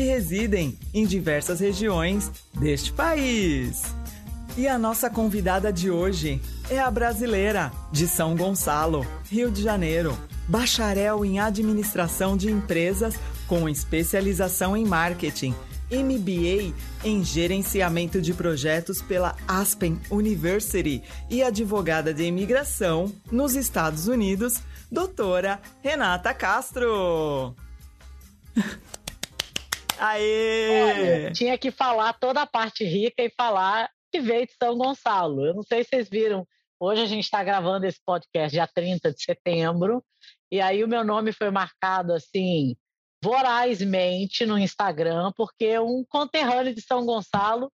que residem em diversas regiões deste país. E a nossa convidada de hoje é a brasileira de São Gonçalo, Rio de Janeiro, bacharel em administração de empresas com especialização em marketing MBA em Gerenciamento de Projetos pela Aspen University e advogada de imigração nos Estados Unidos, doutora Renata Castro. Aê! Olha, tinha que falar toda a parte rica e falar que veio de São Gonçalo. Eu não sei se vocês viram, hoje a gente está gravando esse podcast dia 30 de setembro, e aí o meu nome foi marcado assim vorazmente no Instagram, porque um conterrâneo de São Gonçalo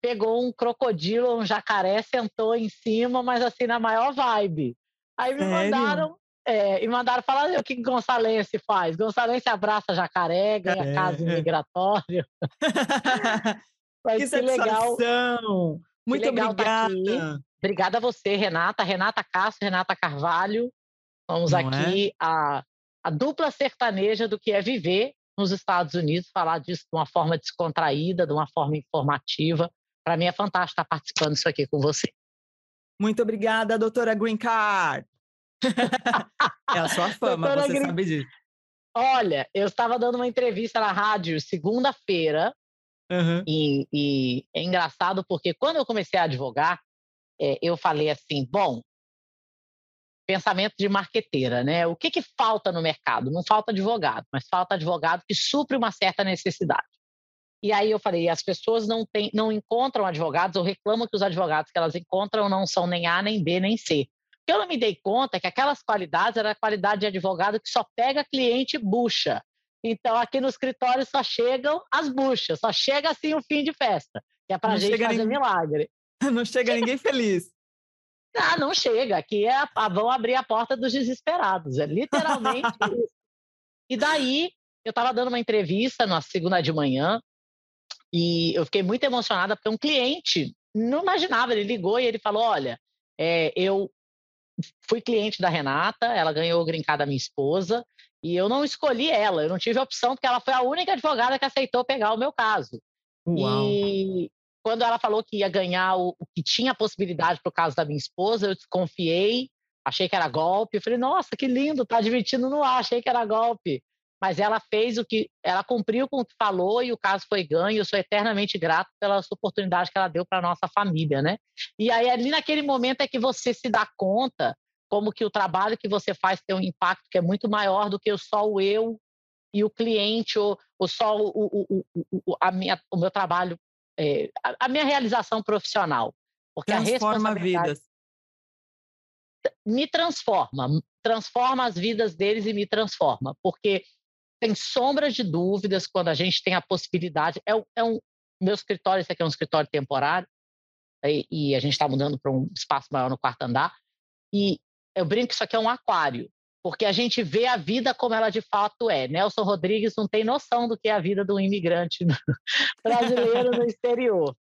pegou um crocodilo, um jacaré, sentou em cima, mas assim, na maior vibe. Aí me Sério? mandaram, é, e mandaram falar o que Gonçalense faz. Gonçalense abraça jacaré, ganha é. casa migratório. Mas que, que legal. Muito que legal tá obrigada. obrigada a você, Renata, Renata Castro, Renata Carvalho. Vamos Não aqui é? a a dupla sertaneja do que é viver nos Estados Unidos, falar disso de uma forma descontraída, de uma forma informativa. Para mim é fantástico estar participando disso aqui com você. Muito obrigada, doutora Green Card. é a sua fama, doutora você sabe disso. Olha, eu estava dando uma entrevista na rádio segunda-feira, uhum. e, e, é engraçado porque quando eu comecei a advogar, é, eu falei assim: bom, pensamento de marqueteira, né? O que, que falta no mercado? Não falta advogado, mas falta advogado que supre uma certa necessidade. E aí eu falei, as pessoas não, tem, não encontram advogados ou reclamam que os advogados que elas encontram não são nem A, nem B, nem C. Que eu não me dei conta é que aquelas qualidades era a qualidade de advogado que só pega cliente bucha. Então, aqui no escritório só chegam as buchas, só chega assim o fim de festa, que é para a gente fazer ninguém... milagre. Não chega ninguém feliz. Ah, não chega. Aqui é a, vão abrir a porta dos desesperados. É literalmente isso. E daí, eu estava dando uma entrevista na segunda de manhã e eu fiquei muito emocionada porque um cliente não imaginava. Ele ligou e ele falou: Olha, é, eu fui cliente da Renata, ela ganhou o grincada da minha esposa e eu não escolhi ela, eu não tive opção porque ela foi a única advogada que aceitou pegar o meu caso. Uau. E, quando ela falou que ia ganhar o, o que tinha possibilidade para o caso da minha esposa, eu desconfiei, achei que era golpe. Eu falei, nossa, que lindo, tá admitindo no ar, achei que era golpe. Mas ela fez o que, ela cumpriu com o que falou e o caso foi ganho. Eu sou eternamente grato pela oportunidade que ela deu para nossa família, né? E aí ali naquele momento é que você se dá conta como que o trabalho que você faz tem um impacto que é muito maior do que só o eu e o cliente ou, ou só o, o, o, a minha, o meu trabalho é, a, a, minha realização profissional. Porque transforma vidas. Me transforma, transforma as vidas deles e me transforma, porque tem sombras de dúvidas quando a gente tem a possibilidade. É, é um, meu escritório, esse aqui é um escritório temporário, e, e a gente está mudando para um espaço maior no quarto andar, e eu brinco que isso aqui é um aquário porque a gente vê a vida como ela de fato é. Nelson Rodrigues não tem noção do que é a vida do imigrante brasileiro no exterior.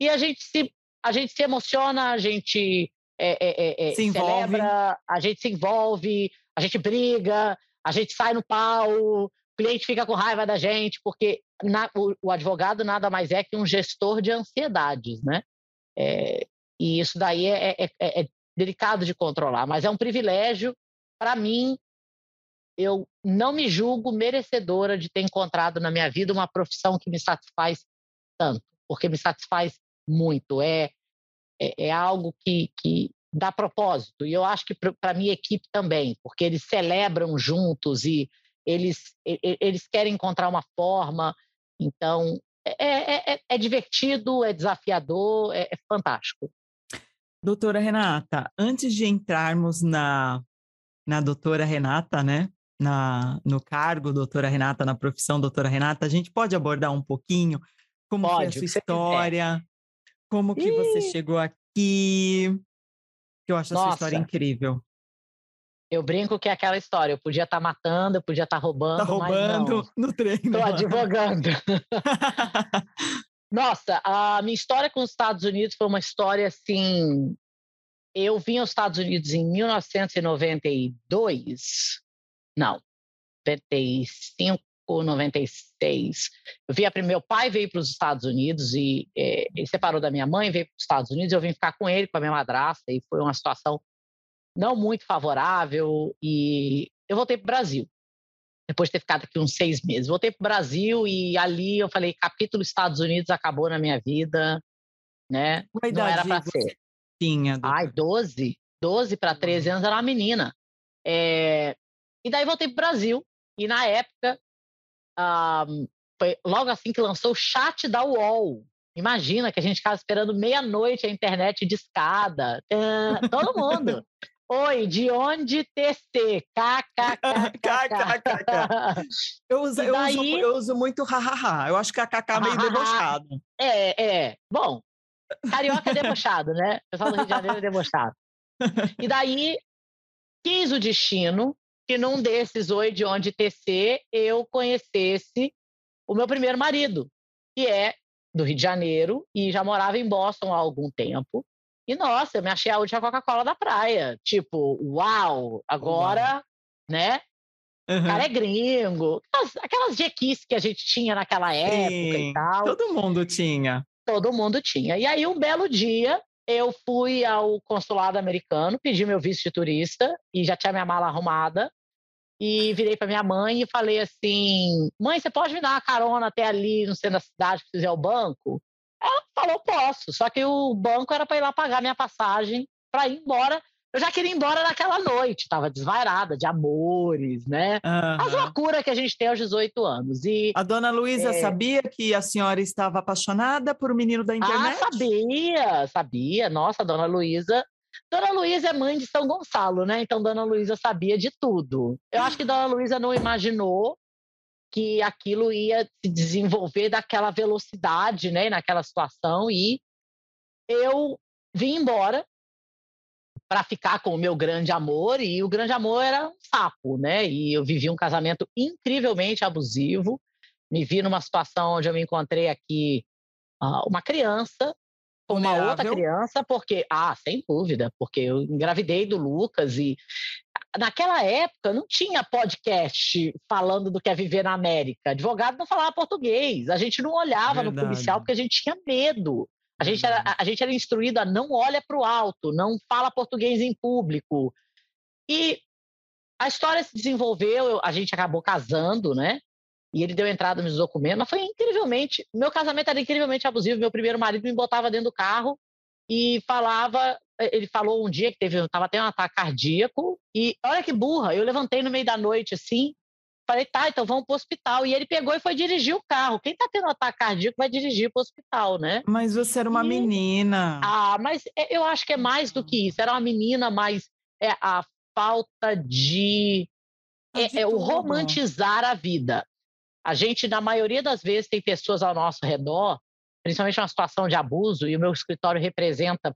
E a gente se, a gente se emociona, a gente é, é, é, é se celebra, a gente se envolve, a gente briga, a gente sai no pau, cliente fica com raiva da gente, porque na, o, o, advogado nada mais é que um gestor de ansiedades, né? É, e isso daí é, é, é delicado de controlar, mas é um privilégio para mim, eu não me julgo merecedora de ter encontrado na minha vida uma profissão que me satisfaz tanto, porque me satisfaz muito. É, é, é algo que, que dá propósito. E eu acho que para a minha equipe também, porque eles celebram juntos e eles, eles querem encontrar uma forma. Então, é, é, é, é divertido, é desafiador, é, é fantástico. Doutora Renata, antes de entrarmos na na doutora Renata, né? Na, no cargo doutora Renata, na profissão doutora Renata, a gente pode abordar um pouquinho Como Pode, foi a sua história? Como que Ih. você chegou aqui? Que eu acho Nossa. a sua história incrível. Eu brinco que é aquela história. Eu podia estar tá matando, eu podia estar tá roubando. Tá roubando no treino. Estou advogando. Nossa, a minha história com os Estados Unidos foi uma história assim. Eu vim aos Estados Unidos em 1992. Não, 95, 96. Eu vi a, meu pai veio para os Estados Unidos e é, ele separou da minha mãe, veio para os Estados Unidos. Eu vim ficar com ele, com a minha madrasta, e foi uma situação não muito favorável. E eu voltei para o Brasil depois de ter ficado aqui uns seis meses. Voltei para o Brasil e ali eu falei, capítulo Estados Unidos acabou na minha vida, né? Não era para ser. Tinha, Ai, 12. 12 para 13 anos era uma menina. É... E daí voltei para o Brasil. E na época, um, foi logo assim que lançou o chat da UOL. Imagina que a gente ficava esperando meia-noite a internet de escada. todo mundo. Oi, de onde TC? KKKKK. Eu uso, eu, uso, eu uso muito hahaha. Eu acho que a KK é meio debochado. É, é. Bom, carioca é debochado, né? O pessoal do Rio de Janeiro é debochado. E daí, quis o destino que num desses oi de onde TC eu conhecesse o meu primeiro marido, que é do Rio de Janeiro e já morava em Boston há algum tempo. E nossa, eu me achei a última Coca-Cola da praia. Tipo, uau, agora, uau. né? Uhum. O cara é gringo. Aquelas, aquelas jequices que a gente tinha naquela época Sim, e tal. Todo mundo tinha. Todo mundo tinha. E aí, um belo dia, eu fui ao consulado americano, pedi meu visto de turista e já tinha minha mala arrumada. E virei para minha mãe e falei assim: mãe, você pode me dar uma carona até ali no centro da cidade, se fizer o banco? Falou, posso. Só que o banco era para ir lá pagar minha passagem para ir embora. Eu já queria ir embora naquela noite, estava desvairada de amores, né? Uhum. As loucuras que a gente tem aos 18 anos. E, a dona Luísa é... sabia que a senhora estava apaixonada por um menino da ah, internet? Ah, sabia, sabia. Nossa, a dona Luísa. Dona Luísa é mãe de São Gonçalo, né? Então, Dona Luísa sabia de tudo. Eu acho que Dona Luísa não imaginou que aquilo ia se desenvolver daquela velocidade, né, naquela situação e eu vim embora para ficar com o meu grande amor e o grande amor era um sapo, né? E eu vivi um casamento incrivelmente abusivo. Me vi numa situação onde eu me encontrei aqui uh, uma criança com uma outra criança, porque ah, sem dúvida, porque eu engravidei do Lucas e naquela época não tinha podcast falando do que é viver na América. Advogado não falava português. A gente não olhava Verdade. no policial porque a gente tinha medo. A gente, era, a gente era instruído a não olha para o alto, não fala português em público. E a história se desenvolveu, a gente acabou casando, né? E ele deu entrada nos documentos, mas foi incrivelmente. Meu casamento era incrivelmente abusivo. Meu primeiro marido me botava dentro do carro e falava ele falou um dia que teve, estava tendo um ataque cardíaco e olha que burra, eu levantei no meio da noite assim, falei, tá, então vamos para o hospital. E ele pegou e foi dirigir o carro. Quem está tendo um ataque cardíaco vai dirigir para o hospital, né? Mas você era uma e... menina. Ah, mas é, eu acho que é mais do que isso. Era uma menina, mas é a falta de, é, é o romantizar a vida. A gente, na maioria das vezes, tem pessoas ao nosso redor, principalmente uma situação de abuso, e o meu escritório representa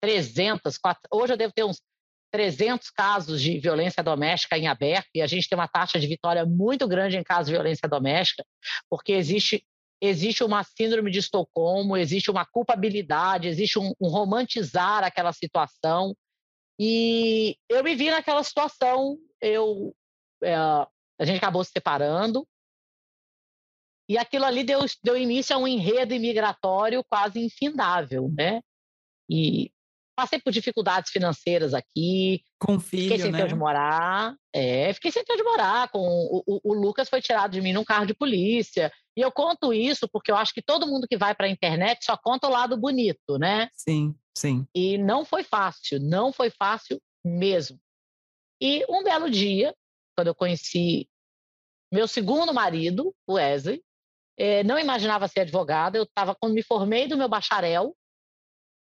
300, 400, hoje eu devo ter uns 300 casos de violência doméstica em aberto e a gente tem uma taxa de vitória muito grande em casos de violência doméstica, porque existe existe uma síndrome de Estocolmo, existe uma culpabilidade, existe um, um romantizar aquela situação. E eu me vi naquela situação, eu é, a gente acabou se separando. E aquilo ali deu, deu início a um enredo imigratório quase infindável, né? E passei por dificuldades financeiras aqui. Com filho, Fiquei sem né? ter onde morar. É, fiquei sem ter onde morar. Com, o, o, o, Lucas foi tirado de mim num carro de polícia. E eu conto isso porque eu acho que todo mundo que vai para a internet só conta o lado bonito, né? Sim, sim. E não foi fácil, não foi fácil mesmo. E um belo dia, quando eu conheci meu segundo marido, o Wesley, é, não imaginava ser advogada. Eu estava, quando me formei do meu bacharel,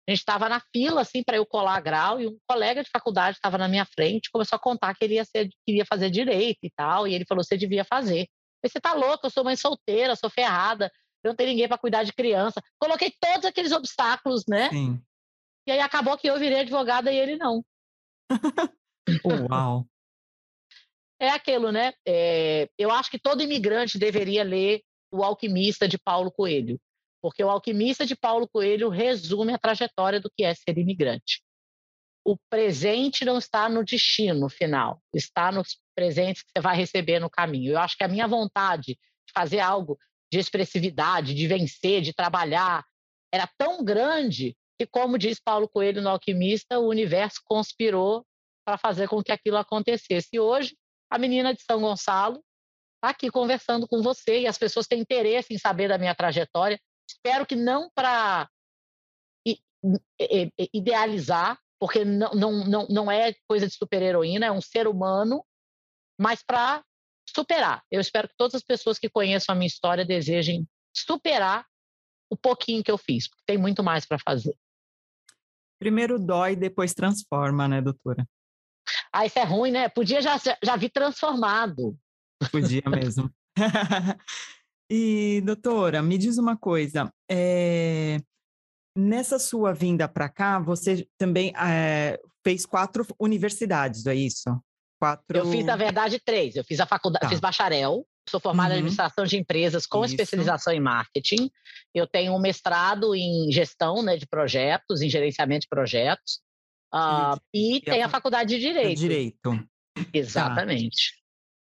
a gente estava na fila assim para eu colar grau e um colega de faculdade estava na minha frente, começou a contar que ele ia ser, queria fazer direito e tal, e ele falou: "Você devia fazer". Eu você tá louco, eu sou mãe solteira, sou ferrada. eu não tenho ninguém para cuidar de criança. Coloquei todos aqueles obstáculos, né? Sim. E aí acabou que eu virei advogada e ele não. Uau! É aquilo, né? É, eu acho que todo imigrante deveria ler O Alquimista de Paulo Coelho, porque O Alquimista de Paulo Coelho resume a trajetória do que é ser imigrante. O presente não está no destino final, está nos presentes que você vai receber no caminho. Eu acho que a minha vontade de fazer algo de expressividade, de vencer, de trabalhar, era tão grande que, como diz Paulo Coelho no Alquimista, o universo conspirou para fazer com que aquilo acontecesse. E hoje, a menina de São Gonçalo está aqui conversando com você e as pessoas têm interesse em saber da minha trajetória. Espero que não para idealizar, porque não, não, não, não é coisa de super-heroína, é um ser humano, mas para superar. Eu espero que todas as pessoas que conheçam a minha história desejem superar o pouquinho que eu fiz, porque tem muito mais para fazer. Primeiro dói, depois transforma, né, doutora? Ah, isso é ruim, né? Podia já, já vir transformado. Podia mesmo. e, doutora, me diz uma coisa. É... Nessa sua vinda para cá, você também é, fez quatro universidades, é isso? Quatro... Eu fiz, na verdade, três. Eu fiz a faculdade, tá. fiz bacharel, sou formada uhum. em administração de empresas com Isso. especialização em marketing. Eu tenho um mestrado em gestão né, de projetos, em gerenciamento de projetos. Uh, e, e tem a, a faculdade de direito. Direito. Tá. Exatamente. Tá.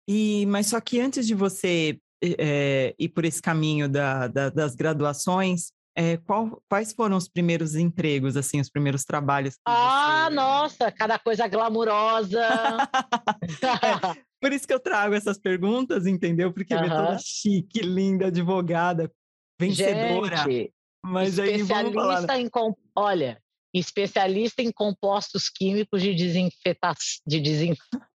E, mas só que antes de você é, ir por esse caminho da, da, das graduações, é, qual, quais foram os primeiros empregos, assim, os primeiros trabalhos? ah, você... nossa, cada coisa glamurosa. é, por isso que eu trago essas perguntas, entendeu? Porque uhum. toda chique, linda, advogada, vencedora. Gente, mas aí vamos falar... Em olha, especialista em compostos químicos de, de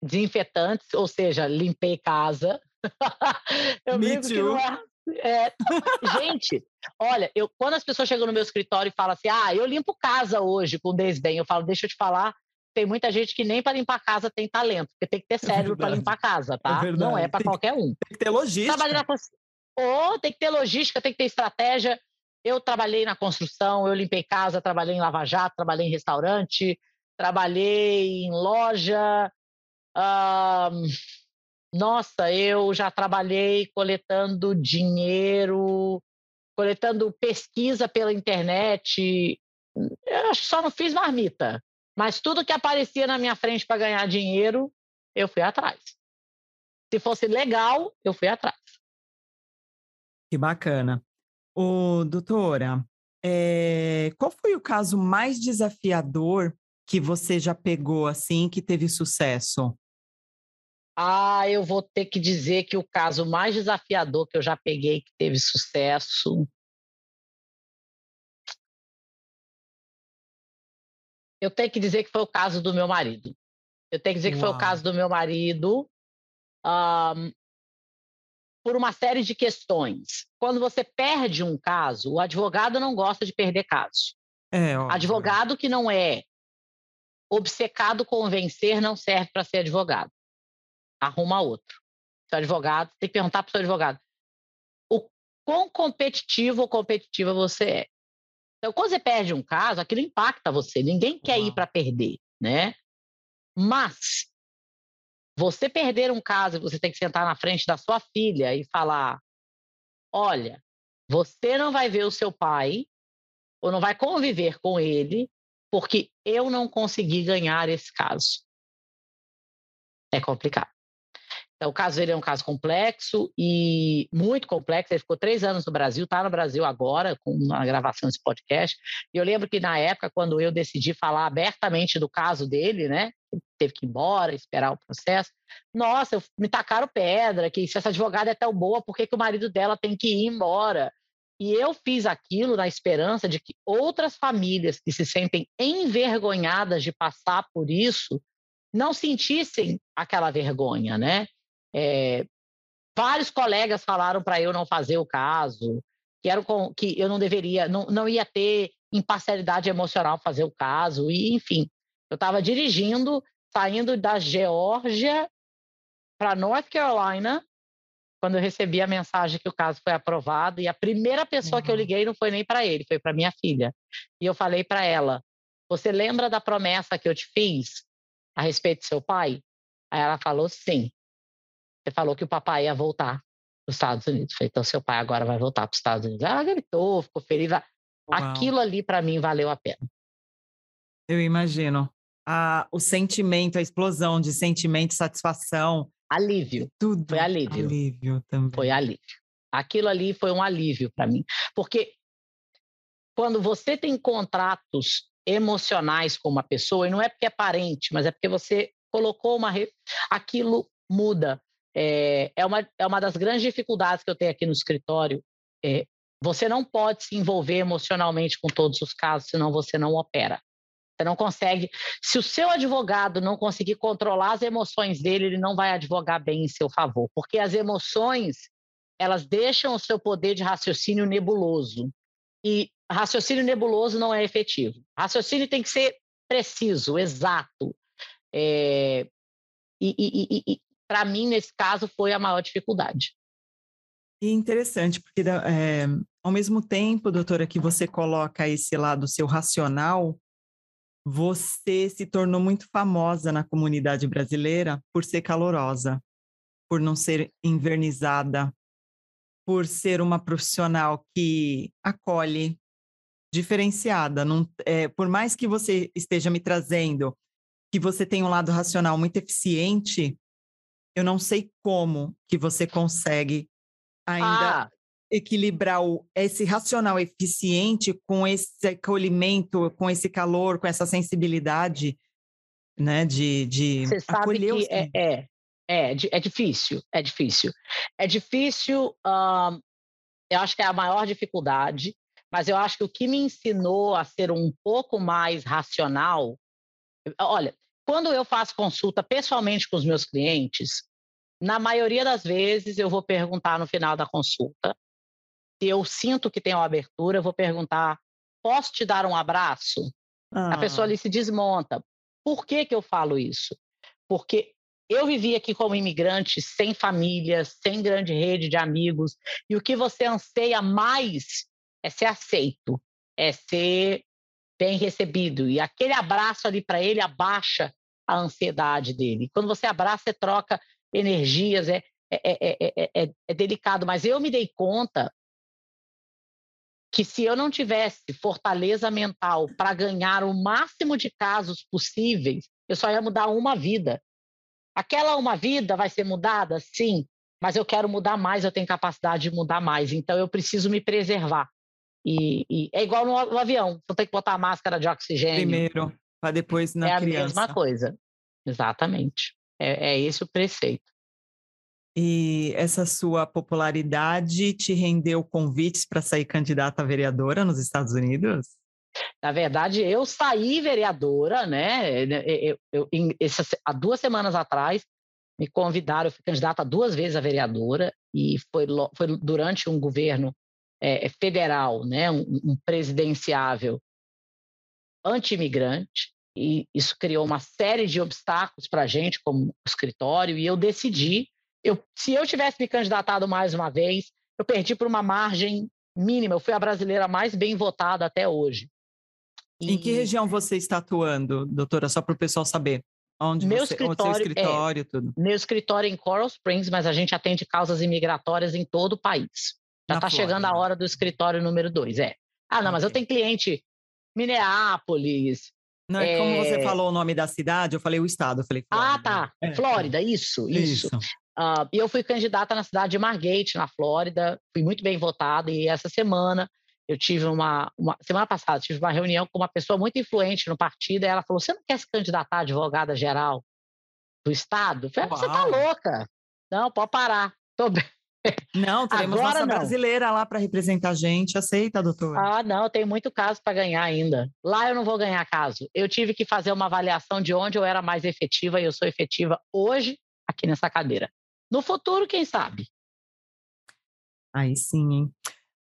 desinfetantes, ou seja, limpei casa. eu Me não é é, gente, olha, eu, quando as pessoas chegam no meu escritório e falam assim, ah, eu limpo casa hoje com desdém, eu falo, deixa eu te falar, tem muita gente que nem para limpar casa tem talento, porque tem que ter é cérebro é para limpar casa, tá? É Não é para qualquer um. Tem que ter logística. Trabalhar Ou tem que ter logística, tem que ter estratégia. Eu trabalhei na construção, eu limpei casa, trabalhei em lava-jato, trabalhei em restaurante, trabalhei em loja. Nossa, eu já trabalhei coletando dinheiro, coletando pesquisa pela internet. Eu só não fiz marmita. Mas tudo que aparecia na minha frente para ganhar dinheiro, eu fui atrás. Se fosse legal, eu fui atrás. Que bacana. Ô, doutora, é... qual foi o caso mais desafiador que você já pegou assim, que teve sucesso? Ah, eu vou ter que dizer que o caso mais desafiador que eu já peguei, que teve sucesso. Eu tenho que dizer que foi o caso do meu marido. Eu tenho que dizer Uau. que foi o caso do meu marido um, por uma série de questões. Quando você perde um caso, o advogado não gosta de perder caso. É, advogado que não é obcecado com vencer não serve para ser advogado arruma outro. Seu advogado, tem que perguntar para o seu advogado o quão competitivo ou competitiva você é. Então, quando você perde um caso, aquilo impacta você. Ninguém quer uhum. ir para perder, né? Mas você perder um caso, você tem que sentar na frente da sua filha e falar: olha, você não vai ver o seu pai ou não vai conviver com ele porque eu não consegui ganhar esse caso. É complicado. Então, o caso dele é um caso complexo e muito complexo. Ele ficou três anos no Brasil, está no Brasil agora, com a gravação desse podcast. E eu lembro que na época, quando eu decidi falar abertamente do caso dele, né? Teve que ir embora, esperar o processo. Nossa, eu, me tacaram pedra, que se essa advogada é tão boa, por que, que o marido dela tem que ir embora? E eu fiz aquilo na esperança de que outras famílias que se sentem envergonhadas de passar por isso não sentissem aquela vergonha, né? É, vários colegas falaram para eu não fazer o caso, que, era com, que eu não deveria, não, não ia ter imparcialidade emocional fazer o caso, e enfim, eu estava dirigindo, saindo da Geórgia para North Carolina, quando eu recebi a mensagem que o caso foi aprovado, e a primeira pessoa uhum. que eu liguei não foi nem para ele, foi para minha filha. E eu falei para ela: Você lembra da promessa que eu te fiz a respeito do seu pai? Aí ela falou: Sim. Você falou que o papai ia voltar para os Estados Unidos. Falei, então seu pai agora vai voltar para os Estados Unidos. Ela gritou, ficou feliz. Uau. Aquilo ali para mim valeu a pena. Eu imagino. Ah, o sentimento, a explosão de sentimento, satisfação, alívio. Tudo. Foi alívio. Alívio também. Foi alívio. Aquilo ali foi um alívio para mim. Porque quando você tem contratos emocionais com uma pessoa, e não é porque é parente, mas é porque você colocou uma. Re... Aquilo muda. É, é, uma, é uma das grandes dificuldades que eu tenho aqui no escritório. É, você não pode se envolver emocionalmente com todos os casos, senão você não opera. Você não consegue. Se o seu advogado não conseguir controlar as emoções dele, ele não vai advogar bem em seu favor, porque as emoções elas deixam o seu poder de raciocínio nebuloso. E raciocínio nebuloso não é efetivo. Raciocínio tem que ser preciso, exato. É, e, e, e, para mim, nesse caso, foi a maior dificuldade. E interessante, porque é, ao mesmo tempo, doutora, que você coloca esse lado seu racional, você se tornou muito famosa na comunidade brasileira por ser calorosa, por não ser invernizada, por ser uma profissional que acolhe, diferenciada. Não, é, por mais que você esteja me trazendo que você tem um lado racional muito eficiente, eu não sei como que você consegue ainda ah, equilibrar o, esse racional eficiente com esse acolhimento, com esse calor, com essa sensibilidade, né, de, de Você sabe acolher que é, é, é, é, difícil, é difícil. É difícil, eu acho que é a maior dificuldade, mas eu acho que o que me ensinou a ser um pouco mais racional, olha, quando eu faço consulta pessoalmente com os meus clientes, na maioria das vezes eu vou perguntar no final da consulta se eu sinto que tem uma abertura, eu vou perguntar: posso te dar um abraço? Ah. A pessoa ali se desmonta. Por que, que eu falo isso? Porque eu vivi aqui como imigrante, sem família, sem grande rede de amigos, e o que você anseia mais é ser aceito, é ser bem recebido. E aquele abraço ali para ele abaixa a ansiedade dele. Quando você abraça, você troca energias, é, é, é, é, delicado. Mas eu me dei conta que se eu não tivesse fortaleza mental para ganhar o máximo de casos possíveis, eu só ia mudar uma vida. Aquela uma vida vai ser mudada? Sim, mas eu quero mudar mais, eu tenho capacidade de mudar mais, então eu preciso me preservar. E, e é igual no, no, avião, você tem que botar a máscara de oxigênio. Primeiro, para depois na é criança. É a mesma coisa, exatamente. É, é esse o preceito. E essa sua popularidade te rendeu convites para sair candidata a vereadora nos Estados Unidos? Na verdade, eu saí vereadora, né? Eu, eu, eu há duas semanas atrás, me convidaram, eu fui candidata duas vezes a vereadora, e foi, foi durante um governo é, federal, né? um, um presidenciável anti-imigrante, e isso criou uma série de obstáculos para a gente, como escritório, e eu decidi eu, se eu tivesse me candidatado mais uma vez, eu perdi por uma margem mínima. Eu fui a brasileira mais bem votada até hoje. E... Em que região você está atuando, doutora? Só para o pessoal saber. Onde meu você, escritório, onde escritório, é, tudo. Meu escritório é em Coral Springs, mas a gente atende causas imigratórias em todo o país. Já está chegando a hora do escritório número dois, é. Ah, não, okay. mas eu tenho cliente Minneapolis. Não, é... como você falou o nome da cidade, eu falei o estado, eu falei Flórida. Ah, tá. É, Flórida, isso, isso. isso. Uh, e eu fui candidata na cidade de Margate, na Flórida, fui muito bem votada, e essa semana eu tive uma, uma, semana passada, tive uma reunião com uma pessoa muito influente no partido, e ela falou: Você não quer se candidatar a advogada geral do Estado? Eu falei: Você tá louca? Não, pode parar. Tô bem. Não, teremos Agora, nossa não. brasileira lá para representar a gente. Aceita, doutor? Ah, não, tem muito caso para ganhar ainda. Lá eu não vou ganhar caso. Eu tive que fazer uma avaliação de onde eu era mais efetiva e eu sou efetiva hoje aqui nessa cadeira. No futuro, quem sabe? Aí sim, hein?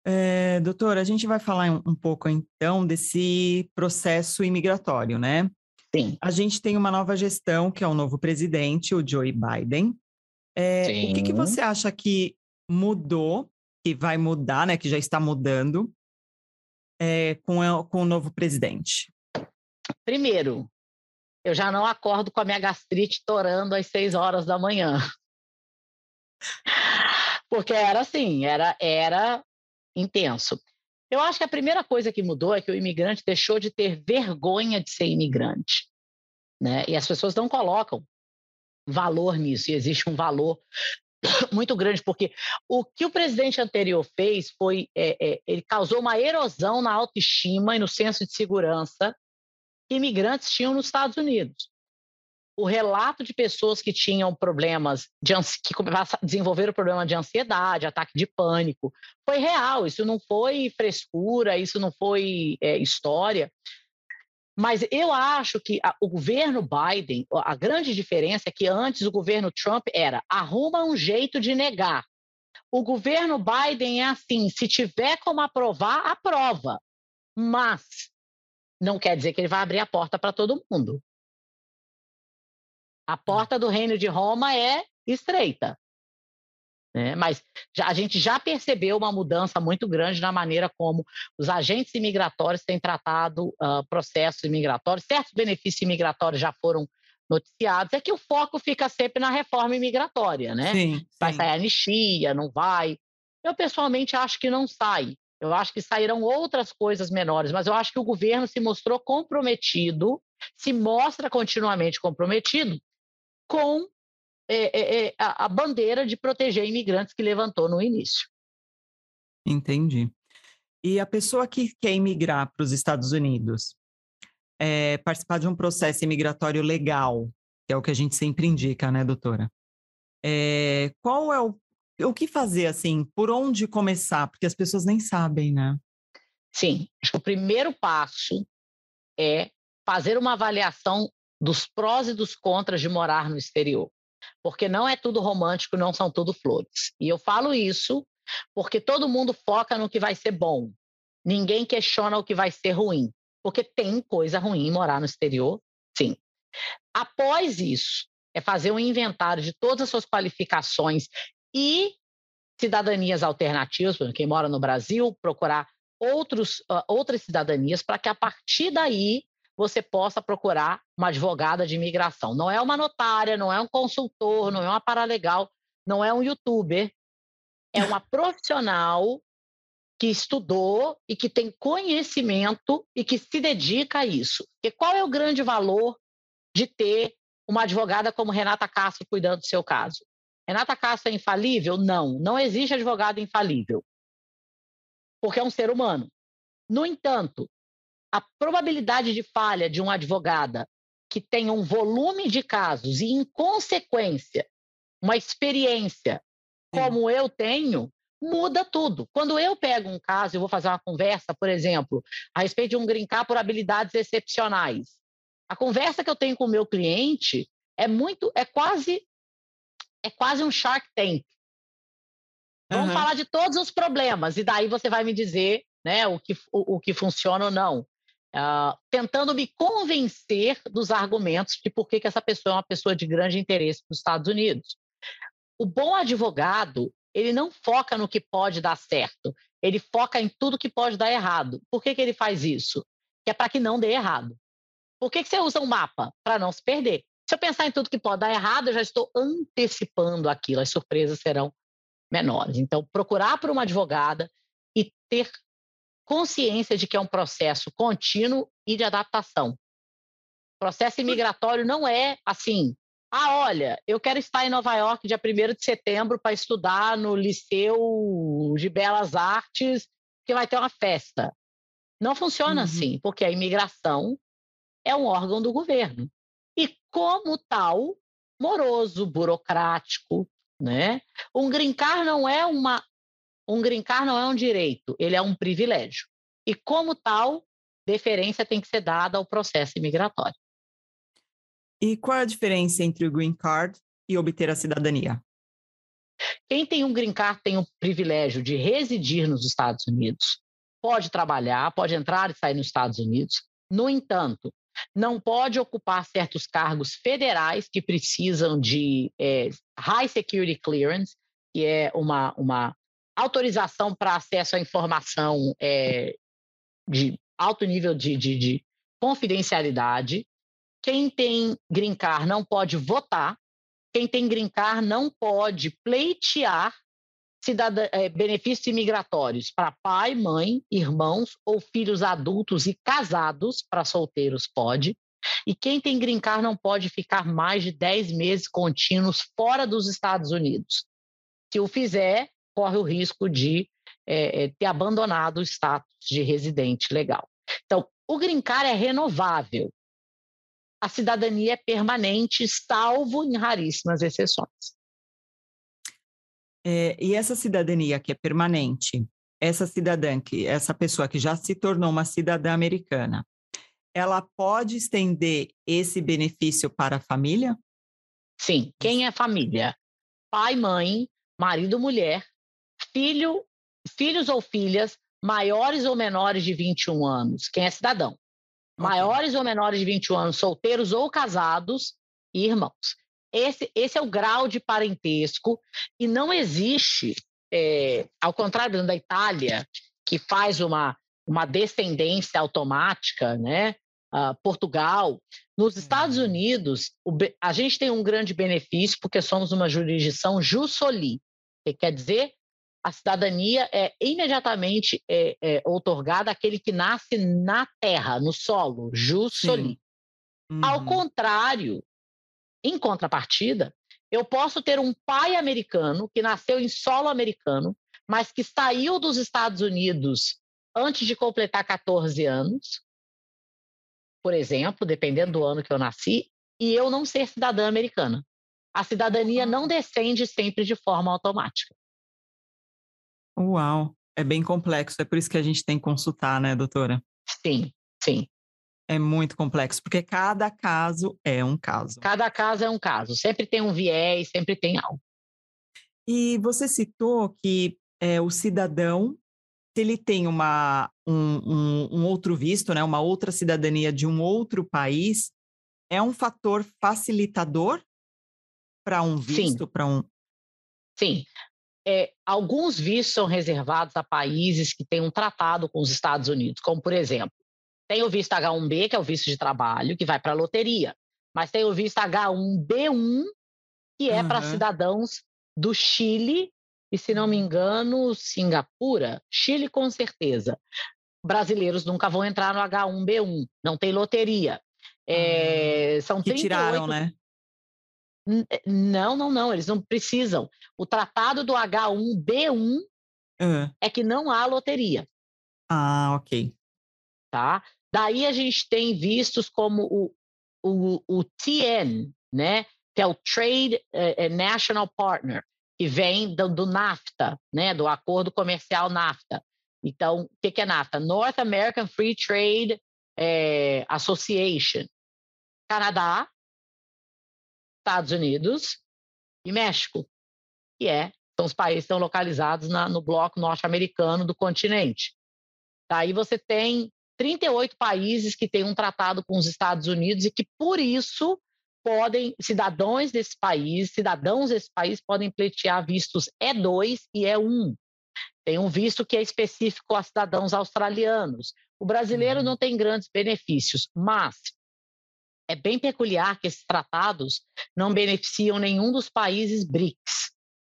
É, doutora, a gente vai falar um, um pouco então desse processo imigratório, né? Sim. A gente tem uma nova gestão, que é o novo presidente, o Joe Biden. É, o que, que, você acha que mudou, que vai mudar, né? Que já está mudando é, com, com o novo presidente? Primeiro, eu já não acordo com a minha gastrite torando às seis horas da manhã. Porque era assim, era, era intenso. Eu acho que a primeira coisa que mudou é que o imigrante deixou de ter vergonha de ser imigrante. Né? E as pessoas não colocam valor nisso, e existe um valor muito grande, porque o que o presidente anterior fez foi, é, é, ele causou uma erosão na autoestima e no senso de segurança que imigrantes tinham nos Estados Unidos. O relato de pessoas que tinham problemas, de, que desenvolveram problema de ansiedade, ataque de pânico, foi real. Isso não foi frescura, isso não foi é, história. Mas eu acho que a, o governo Biden, a grande diferença é que antes o governo Trump era arruma um jeito de negar. O governo Biden é assim: se tiver como aprovar, aprova. Mas não quer dizer que ele vai abrir a porta para todo mundo. A porta do reino de Roma é estreita. Né? Mas já, a gente já percebeu uma mudança muito grande na maneira como os agentes imigratórios têm tratado uh, processos imigratórios. Certos benefícios imigratórios já foram noticiados. É que o foco fica sempre na reforma imigratória, né? Sim, vai sim. sair anistia, não vai. Eu, pessoalmente, acho que não sai. Eu acho que sairão outras coisas menores, mas eu acho que o governo se mostrou comprometido, se mostra continuamente comprometido com é, é, é, a, a bandeira de proteger imigrantes que levantou no início. Entendi. E a pessoa que quer imigrar para os Estados Unidos, é, participar de um processo imigratório legal, que é o que a gente sempre indica, né, doutora? É, qual é o o que fazer, assim? Por onde começar? Porque as pessoas nem sabem, né? Sim, acho que o primeiro passo é fazer uma avaliação dos prós e dos contras de morar no exterior. Porque não é tudo romântico, não são tudo flores. E eu falo isso porque todo mundo foca no que vai ser bom. Ninguém questiona o que vai ser ruim. Porque tem coisa ruim em morar no exterior, sim. Após isso, é fazer um inventário de todas as suas qualificações e cidadanias alternativas, por exemplo, quem mora no Brasil, procurar outros, uh, outras cidadanias para que a partir daí você possa procurar uma advogada de imigração. Não é uma notária, não é um consultor, não é uma paralegal, não é um youtuber, é uma profissional que estudou e que tem conhecimento e que se dedica a isso. E qual é o grande valor de ter uma advogada como Renata Castro cuidando do seu caso? Renata Castro é infalível? Não, não existe advogado infalível, porque é um ser humano. No entanto, a probabilidade de falha de uma advogada que tenha um volume de casos e, em consequência, uma experiência como eu tenho, muda tudo. Quando eu pego um caso, eu vou fazer uma conversa, por exemplo, a respeito de um grincar por habilidades excepcionais. A conversa que eu tenho com o meu cliente é muito, é quase é quase um Shark Tank. Vamos uhum. falar de todos os problemas, e daí você vai me dizer né, o, que, o, o que funciona ou não. Uh, tentando me convencer dos argumentos de por que, que essa pessoa é uma pessoa de grande interesse para os Estados Unidos. O bom advogado, ele não foca no que pode dar certo, ele foca em tudo que pode dar errado. Por que, que ele faz isso? Que é para que não dê errado. Por que, que você usa um mapa? Para não se perder. Se eu pensar em tudo que pode dar errado, eu já estou antecipando aquilo, as surpresas serão menores. Então, procurar por uma advogada e ter consciência de que é um processo contínuo e de adaptação. O processo imigratório não é assim, ah, olha, eu quero estar em Nova York dia 1 de setembro para estudar no Liceu de Belas Artes, que vai ter uma festa. Não funciona uhum. assim, porque a imigração é um órgão do governo e, como tal, moroso, burocrático. Né? Um grincar não é uma um grincar não é um direito, ele é um privilégio. E, como tal, deferência tem que ser dada ao processo imigratório. E qual é a diferença entre o green card e obter a cidadania? Quem tem um green card tem o privilégio de residir nos Estados Unidos, pode trabalhar, pode entrar e sair nos Estados Unidos. No entanto, não pode ocupar certos cargos federais que precisam de é, high security clearance, que é uma, uma autorização para acesso à informação é, de alto nível de, de, de confidencialidade. Quem tem green card não pode votar. Quem tem green card não pode pleitear cidadã, é, benefícios imigratórios para pai, mãe, irmãos ou filhos adultos e casados, para solteiros pode. E quem tem green card não pode ficar mais de 10 meses contínuos fora dos Estados Unidos. Se o fizer, corre o risco de é, ter abandonado o status de residente legal. Então, o green card é renovável. A cidadania é permanente, salvo em raríssimas exceções. É, e essa cidadania que é permanente, essa cidadã, que, essa pessoa que já se tornou uma cidadã americana, ela pode estender esse benefício para a família? Sim. Quem é família? Pai, mãe, marido, mulher, filho, filhos ou filhas maiores ou menores de 21 anos. Quem é cidadão? Maiores ou menores de 21 anos, solteiros ou casados e irmãos. Esse, esse é o grau de parentesco e não existe, é, ao contrário da Itália, que faz uma, uma descendência automática, né? Uh, Portugal. Nos Estados uhum. Unidos, o, a gente tem um grande benefício porque somos uma jurisdição jus soli, que quer dizer a cidadania é imediatamente é, é, otorgada àquele que nasce na terra, no solo, jus soli. Uhum. Ao contrário em contrapartida, eu posso ter um pai americano que nasceu em solo americano, mas que saiu dos Estados Unidos antes de completar 14 anos, por exemplo, dependendo do ano que eu nasci, e eu não ser cidadã americana. A cidadania não descende sempre de forma automática. Uau, é bem complexo, é por isso que a gente tem que consultar, né, doutora? Sim, sim. É muito complexo, porque cada caso é um caso. Cada caso é um caso. Sempre tem um viés, sempre tem algo. E você citou que é, o cidadão, se ele tem uma, um, um, um outro visto, né, uma outra cidadania de um outro país, é um fator facilitador para um visto, para um. Sim. É, alguns vistos são reservados a países que têm um tratado com os Estados Unidos, como, por exemplo, tem o visto H1B, que é o visto de trabalho, que vai para a loteria. Mas tem o visto H1B1, que é uhum. para cidadãos do Chile e, se não me engano, Singapura. Chile, com certeza. Brasileiros nunca vão entrar no H1B1, não tem loteria. É, são que 38... tiraram, né? Eh, não, não, não, eles não precisam. O tratado do H1B1 uhum. é que não há loteria. Ah, ok. Tá? Daí a gente tem vistos como o, o, o TN, né? que é o Trade eh, eh, National Partner, que vem do, do, NAFTA, né? do Acordo Comercial NAFTA. Então, o que, que é NAFTA? North American Free Trade eh, Association. Canadá, Estados Unidos e México, que é, são os países que estão localizados na, no bloco norte-americano do continente. Daí você tem 38 países que têm um tratado com os Estados Unidos e que, por isso, podem, cidadãos desse país, cidadãos desse país podem pleitear vistos E2 e E1. Tem um visto que é específico a cidadãos australianos. O brasileiro uhum. não tem grandes benefícios, mas é bem peculiar que esses tratados não beneficiam nenhum dos países BRICS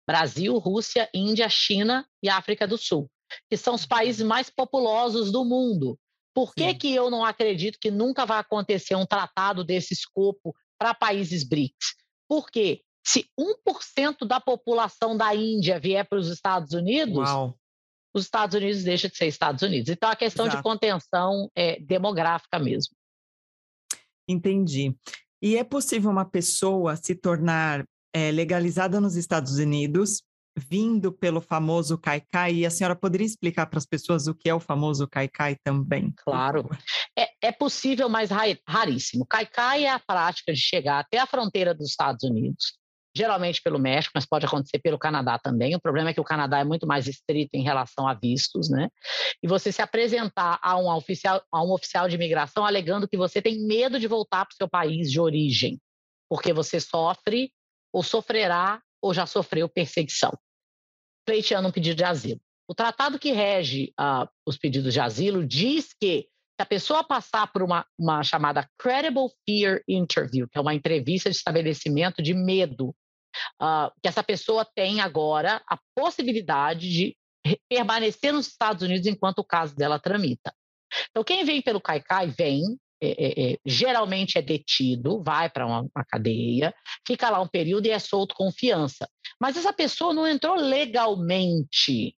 Brasil, Rússia, Índia, China e África do Sul, que são os países mais populosos do mundo. Por que, que eu não acredito que nunca vai acontecer um tratado desse escopo para países BRICS? Porque se 1% da população da Índia vier para os Estados Unidos, Uau. os Estados Unidos deixam de ser Estados Unidos. Então, a questão Exato. de contenção é demográfica mesmo. Entendi. E é possível uma pessoa se tornar é, legalizada nos Estados Unidos vindo pelo famoso Kaikai, e a senhora poderia explicar para as pessoas o que é o famoso Kaikai também? Claro. É, é possível, mas raríssimo. Kaikai é a prática de chegar até a fronteira dos Estados Unidos, geralmente pelo México, mas pode acontecer pelo Canadá também. O problema é que o Canadá é muito mais estrito em relação a vistos, né? E você se apresentar a um oficial, a um oficial de imigração alegando que você tem medo de voltar para o seu país de origem, porque você sofre ou sofrerá ou já sofreu perseguição. pleiteando um pedido de asilo. O tratado que rege uh, os pedidos de asilo diz que se a pessoa passar por uma, uma chamada Credible Fear Interview, que é uma entrevista de estabelecimento de medo, uh, que essa pessoa tem agora a possibilidade de permanecer nos Estados Unidos enquanto o caso dela tramita. Então, quem vem pelo CAICAI vem, é, é, é, geralmente é detido, vai para uma, uma, cadeia, fica lá um período e é solto com fiança. Mas essa pessoa não entrou legalmente.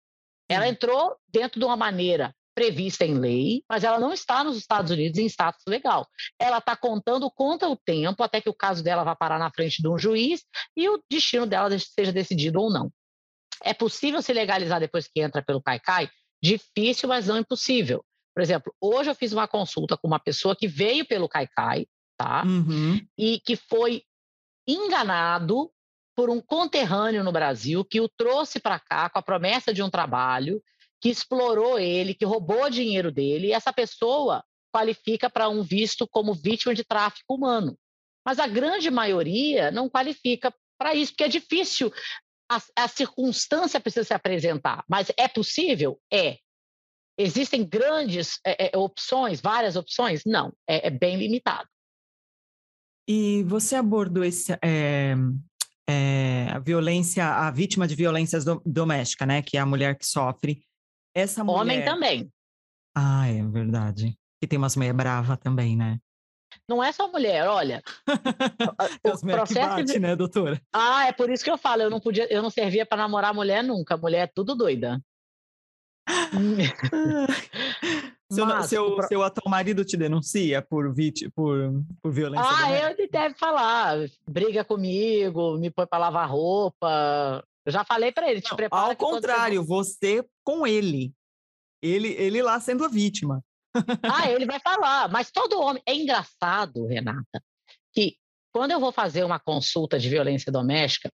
Ela entrou dentro de uma maneira prevista em lei, mas ela não está nos Estados Unidos em status legal. Ela está contando conta o tempo até que o caso dela vá parar na frente de um juiz e o destino dela seja decidido ou não. É possível se legalizar depois que entra pelo CAICAI? Difícil, mas não impossível. Por exemplo, hoje eu fiz uma consulta com uma pessoa que veio pelo CAICAI, tá? Uhum. E que foi enganado por um conterrâneo no Brasil que o trouxe para cá com a promessa de um trabalho, que explorou ele, que roubou dinheiro dele, e essa pessoa qualifica para um visto como vítima de tráfico humano. Mas a grande maioria não qualifica para isso, porque é difícil, a, a circunstância precisa se apresentar. Mas é possível? É. Existem grandes é, é, opções, várias opções? Não, é, é, bem limitado. E você abordou esse, é, é, a violência, a vítima de violência do, doméstica, né? Que é a mulher que sofre. Essa mulher... Homem também. Ah, é verdade. E tem umas mulher brava também, né? Não é só mulher, olha. o processo bate, de... né, doutora? Ah, é por isso que eu falo, eu não podia, eu não servia para namorar mulher nunca. Mulher é tudo doida. seu, Mas, seu, pro... seu atual marido te denuncia por, vit... por, por violência? Ah, ele deve falar. Briga comigo, me põe para lavar roupa. Eu já falei para ele, te Não, prepara. Ao contrário, você... com ele. Ele, ele lá sendo a vítima. ah, ele vai falar. Mas todo homem. É engraçado, Renata, que quando eu vou fazer uma consulta de violência doméstica,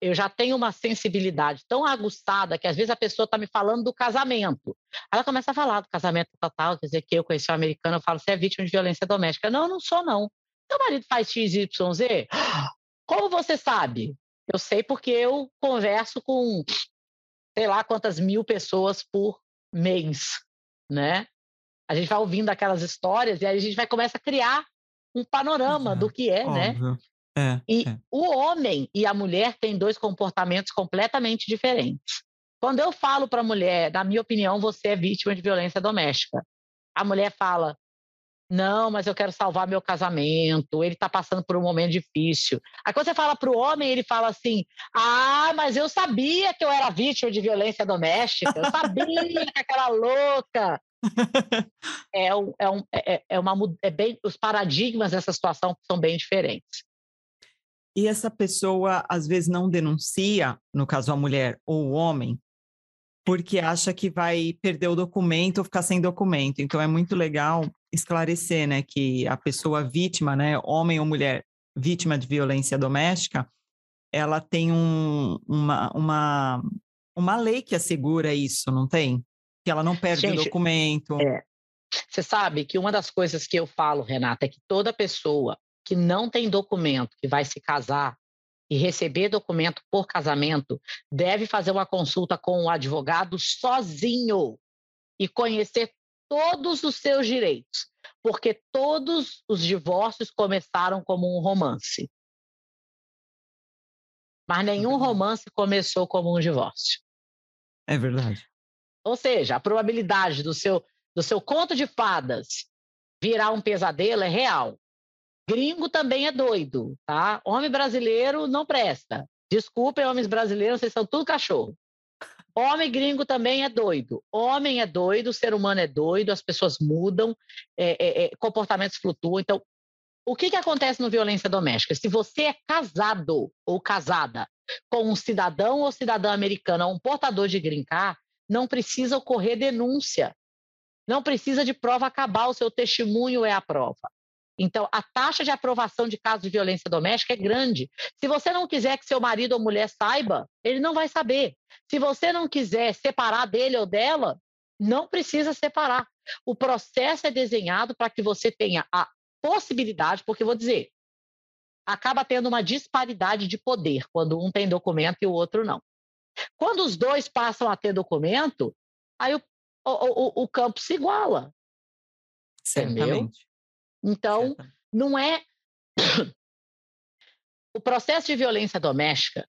eu já tenho uma sensibilidade tão aguçada que às vezes a pessoa está me falando do casamento. Ela começa a falar do casamento total, quer dizer que eu conheci um americano, eu falo, você é vítima de violência doméstica. Não, não sou, não. Seu marido faz XYZ? Como você sabe? Eu sei porque eu converso com sei lá quantas mil pessoas por mês, né? A gente vai ouvindo aquelas histórias e aí a gente vai começar a criar um panorama do que é, né? óbvio. né? É, e é. o homem e a mulher têm dois comportamentos completamente diferentes. Quando eu falo para a mulher, na minha opinião, você é vítima de violência doméstica, a mulher fala: não, mas eu quero salvar meu casamento, ele está passando por um momento difícil. Aí quando você fala para o homem, ele fala assim: ah, mas eu sabia que eu era vítima de violência doméstica, eu sabia que aquela louca. é, um, é, um, é, é, uma, é bem, os paradigmas dessa situação são bem diferentes e essa pessoa às vezes não denuncia, no caso a mulher ou o homem, porque acha que vai perder o documento ou ficar sem documento. Então é muito legal esclarecer, né, que a pessoa vítima, né, homem ou mulher vítima de violência doméstica, ela tem um, uma, uma, uma lei que assegura isso, não tem? Que ela não perde Gente, o documento. É. Você sabe que uma das coisas que eu falo, Renata, é que toda pessoa que não tem documento, que vai se casar e receber documento por casamento, deve fazer uma consulta com o advogado sozinho e conhecer todos os seus direitos, porque todos os divórcios começaram como um romance. Mas nenhum romance começou como um divórcio. É verdade. Ou seja, a probabilidade do seu, do seu conto de fadas virar um pesadelo é real. Gringo também é doido, tá? Homem brasileiro não presta. Desculpem, homens brasileiros, vocês são tudo cachorro. Homem gringo também é doido. Homem é doido, ser humano é doido, as pessoas mudam, é, é, é, comportamentos flutuam. Então, o que, que acontece no violência doméstica? Se você é casado ou casada com um cidadão ou cidadã americana, um portador de green card, não precisa ocorrer denúncia. Não precisa de prova acabar, o seu testemunho é a prova. Então, a taxa de aprovação de casos de violência doméstica é grande. Se você não quiser que seu marido ou mulher saiba, ele não vai saber. Se você não quiser separar dele ou dela, não precisa separar. O processo é desenhado para que você tenha a possibilidade, porque vou dizer, acaba tendo uma disparidade de poder quando um tem documento e o outro não. Quando os dois passam a ter documento, aí o, o, o, o campo se iguala. Certamente. Entendeu? Então, não é. o processo de violência doméstica,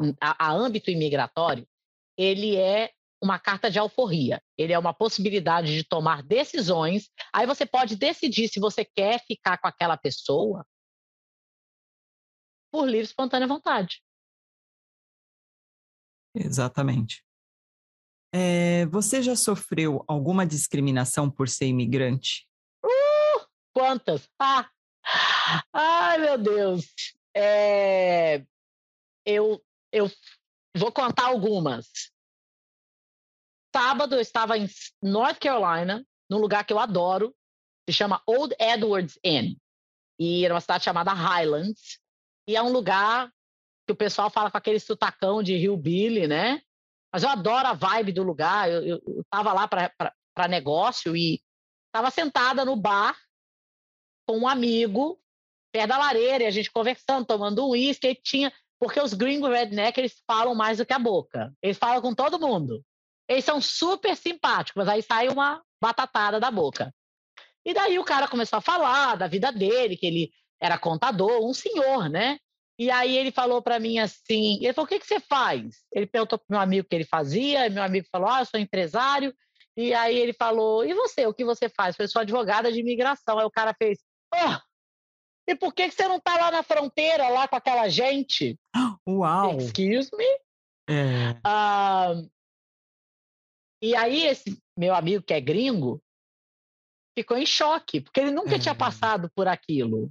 hum, a, a âmbito imigratório, ele é uma carta de alforria. Ele é uma possibilidade de tomar decisões. Aí você pode decidir se você quer ficar com aquela pessoa por livre e espontânea vontade. Exatamente. É, você já sofreu alguma discriminação por ser imigrante? Quantas? Ah! Ai, meu Deus! É, eu, eu vou contar algumas. Sábado eu estava em North Carolina, num lugar que eu adoro, se chama Old Edwards Inn. E era uma cidade chamada Highlands. E é um lugar que o pessoal fala com aquele sutacão de Hillbilly, né? Mas eu adoro a vibe do lugar. Eu, eu, eu tava lá para negócio e estava sentada no bar com um amigo, perto da lareira, e a gente conversando, tomando um uísque, e tinha... Porque os gringos redneck, eles falam mais do que a boca. Eles falam com todo mundo. Eles são super simpáticos, mas aí sai uma batatada da boca. E daí o cara começou a falar da vida dele, que ele era contador, um senhor, né? E aí ele falou para mim assim, ele falou, o que, que você faz? Ele perguntou para meu amigo o que ele fazia, e meu amigo falou, ah, eu sou empresário. E aí ele falou, e você, o que você faz? Eu sou advogada de imigração. Aí o cara fez, oh, e por que, que você não está lá na fronteira, lá com aquela gente? Uau! Excuse me? É. Uh, e aí esse meu amigo que é gringo ficou em choque, porque ele nunca é. tinha passado por aquilo,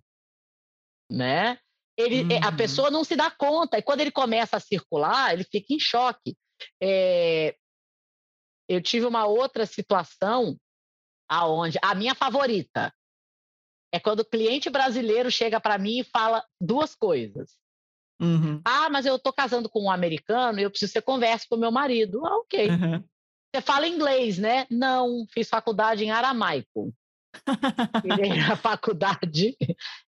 né? Ele, uhum. A pessoa não se dá conta, e quando ele começa a circular, ele fica em choque. É, eu tive uma outra situação aonde a minha favorita é quando o cliente brasileiro chega para mim e fala duas coisas. Uhum. Ah, mas eu estou casando com um americano e eu preciso que você converse com o meu marido. Ah, ok. Uhum. Você fala inglês, né? Não, fiz faculdade em aramaico. Irei na faculdade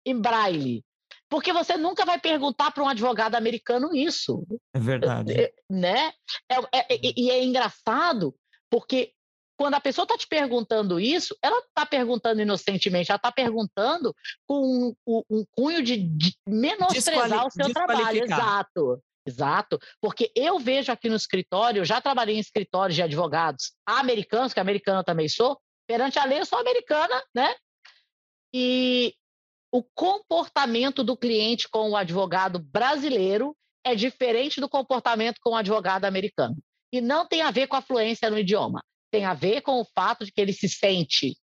em braille. Porque você nunca vai perguntar para um advogado americano isso. É verdade. É, né? É, é, e é engraçado, porque quando a pessoa está te perguntando isso, ela está perguntando inocentemente, ela está perguntando com um, um cunho de, de menosprezar o seu trabalho. Exato. Exato, porque eu vejo aqui no escritório, eu já trabalhei em escritórios de advogados americanos, que americana também sou, perante a lei eu sou americana, né? E o comportamento do cliente com o advogado brasileiro é diferente do comportamento com o advogado americano. E não tem a ver com a fluência no idioma, tem a ver com o fato de que ele se sente.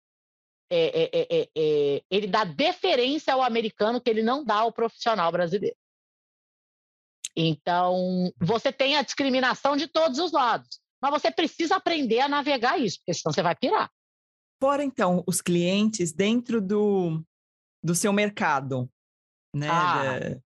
É, é, é, é ele dá deferência ao americano que ele não dá ao profissional brasileiro. Então, você tem a discriminação de todos os lados, mas você precisa aprender a navegar isso, porque senão você vai pirar. Fora, então, os clientes dentro do, do seu mercado, né? Ah,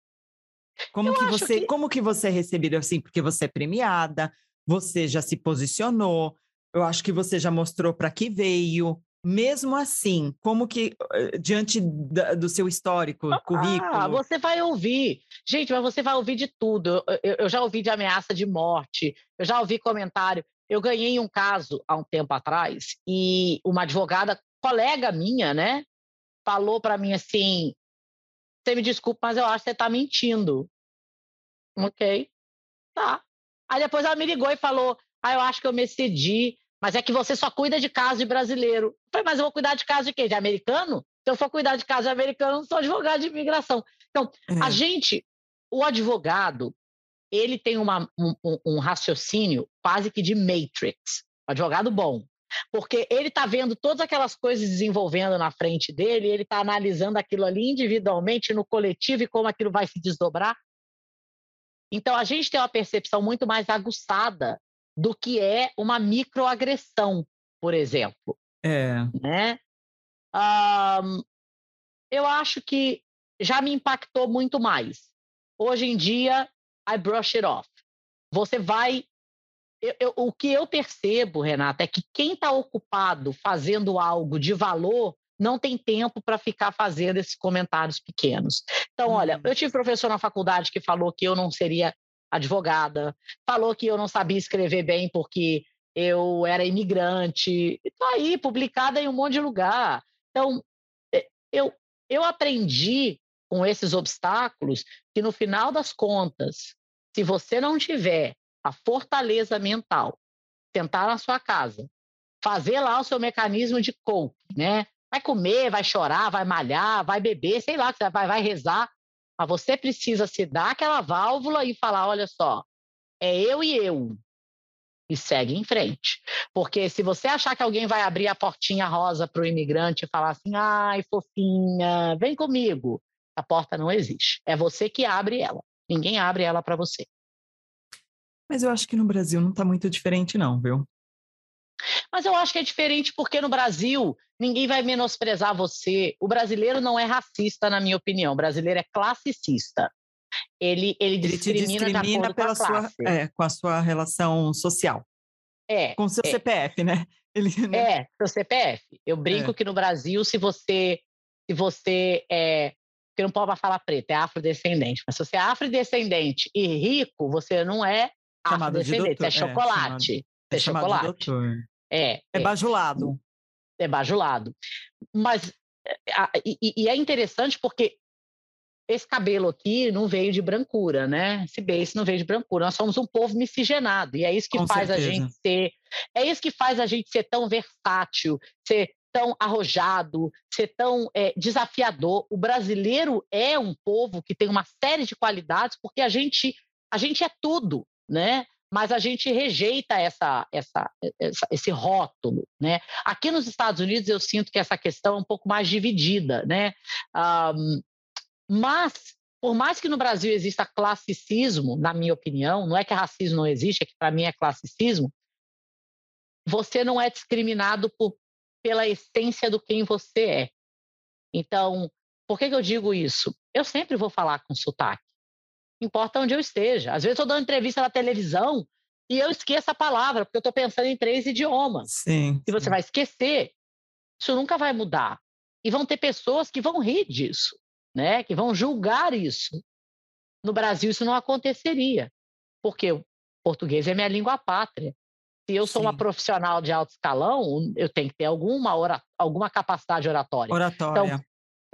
como que você, que... como que você é recebida assim? Porque você é premiada, você já se posicionou, eu acho que você já mostrou para que veio, mesmo assim, como que, eh, diante do seu histórico, ah, currículo... você vai ouvir. Gente, mas você vai ouvir de tudo. Eu, eu, já ouvi de ameaça de morte, eu já ouvi comentário. Eu ganhei um caso há um tempo atrás e uma advogada, colega minha, né, falou para mim assim, você me desculpa, mas eu acho que você está mentindo. Ok, tá. Aí depois ela me ligou e falou, ah, eu acho que eu me excedi, mas é que você só cuida de caso de brasileiro. Eu falei, mas eu vou cuidar de caso de quê? De americano? Se eu for cuidar de caso de americano, eu não sou advogado de imigração. Então, a é. gente, o advogado, ele tem uma, um, um, raciocínio quase que de matrix. Um advogado bom. Porque ele está vendo todas aquelas coisas desenvolvendo na frente dele, ele está analisando aquilo ali individualmente, no coletivo, e como aquilo vai se desdobrar. Então, a gente tem uma percepção muito mais aguçada do que é uma microagressão, por exemplo. É. Né? Um, eu acho que já me impactou muito mais. Hoje em dia, I brush it off. Você vai. Eu, eu, o que eu percebo, Renata, é que quem está ocupado fazendo algo de valor não tem tempo para ficar fazendo esses comentários pequenos. Então, olha, uhum. eu tive professor na faculdade que falou que eu não seria advogada, falou que eu não sabia escrever bem porque eu era imigrante. Estou aí, publicada em um monte de lugar. Então, eu, eu aprendi com esses obstáculos que, no final das contas, se você não tiver a fortaleza mental, sentar na sua casa, fazer lá o seu mecanismo de coping, né? Vai comer, vai chorar, vai malhar, vai beber, sei lá, vai, vai rezar, mas você precisa se dar aquela válvula e falar: olha só, é eu e eu. E segue em frente. Porque se você achar que alguém vai abrir a portinha rosa para o imigrante e falar assim: ai, fofinha, vem comigo. A porta não existe. É você que abre ela. Ninguém abre ela para você. Mas eu acho que no Brasil não está muito diferente, não, viu? Mas eu acho que é diferente porque no Brasil ninguém vai menosprezar você. O brasileiro não é racista, na minha opinião. O brasileiro é classicista. Ele, ele, ele discrimina, discrimina pela com sua, é, com a sua relação social. É. Com o seu é. CPF, né? Ele, né? É, seu CPF. Eu brinco é. que no Brasil, se você, se você é, porque não pode falar preto, é afrodescendente. Mas se você é afrodescendente e rico, você não é afrodescendente, de é, é chocolate. É, chamado, é chocolate. É, é. É bajulado. É bajulado. Mas e, e, é interessante porque esse cabelo aqui não veio de brancura, né? Esse beijo não veio de brancura. Nós somos um povo miscigenado e é isso que Com faz certeza. a gente ser, é isso que faz a gente ser tão versátil, ser tão arrojado, ser tão é, desafiador. O brasileiro é um povo que tem uma série de qualidades porque a gente a gente é tudo, né? Mas a gente rejeita essa, essa, essa, esse rótulo, né? Aqui nos Estados Unidos eu sinto que essa questão é um pouco mais dividida, né? Um, mas por mais que no Brasil exista classicismo, na minha opinião, não é que racismo não existe, é que para mim é classicismo. Você não é discriminado por pela essência do quem você é. Então, por que, que eu digo isso? Eu sempre vou falar com sotaque. Importa onde eu esteja. Às vezes eu dou uma entrevista na televisão e eu esqueço a palavra, porque eu estou pensando em três idiomas. Sim. E você vai esquecer. Isso nunca vai mudar. E vão ter pessoas que vão rir disso, né? que vão julgar isso. No Brasil, isso não aconteceria, porque o português é minha língua pátria. Se eu sou Sim. uma profissional de alto escalão, eu tenho que ter alguma, ora, alguma capacidade oratória. Oratória. Então,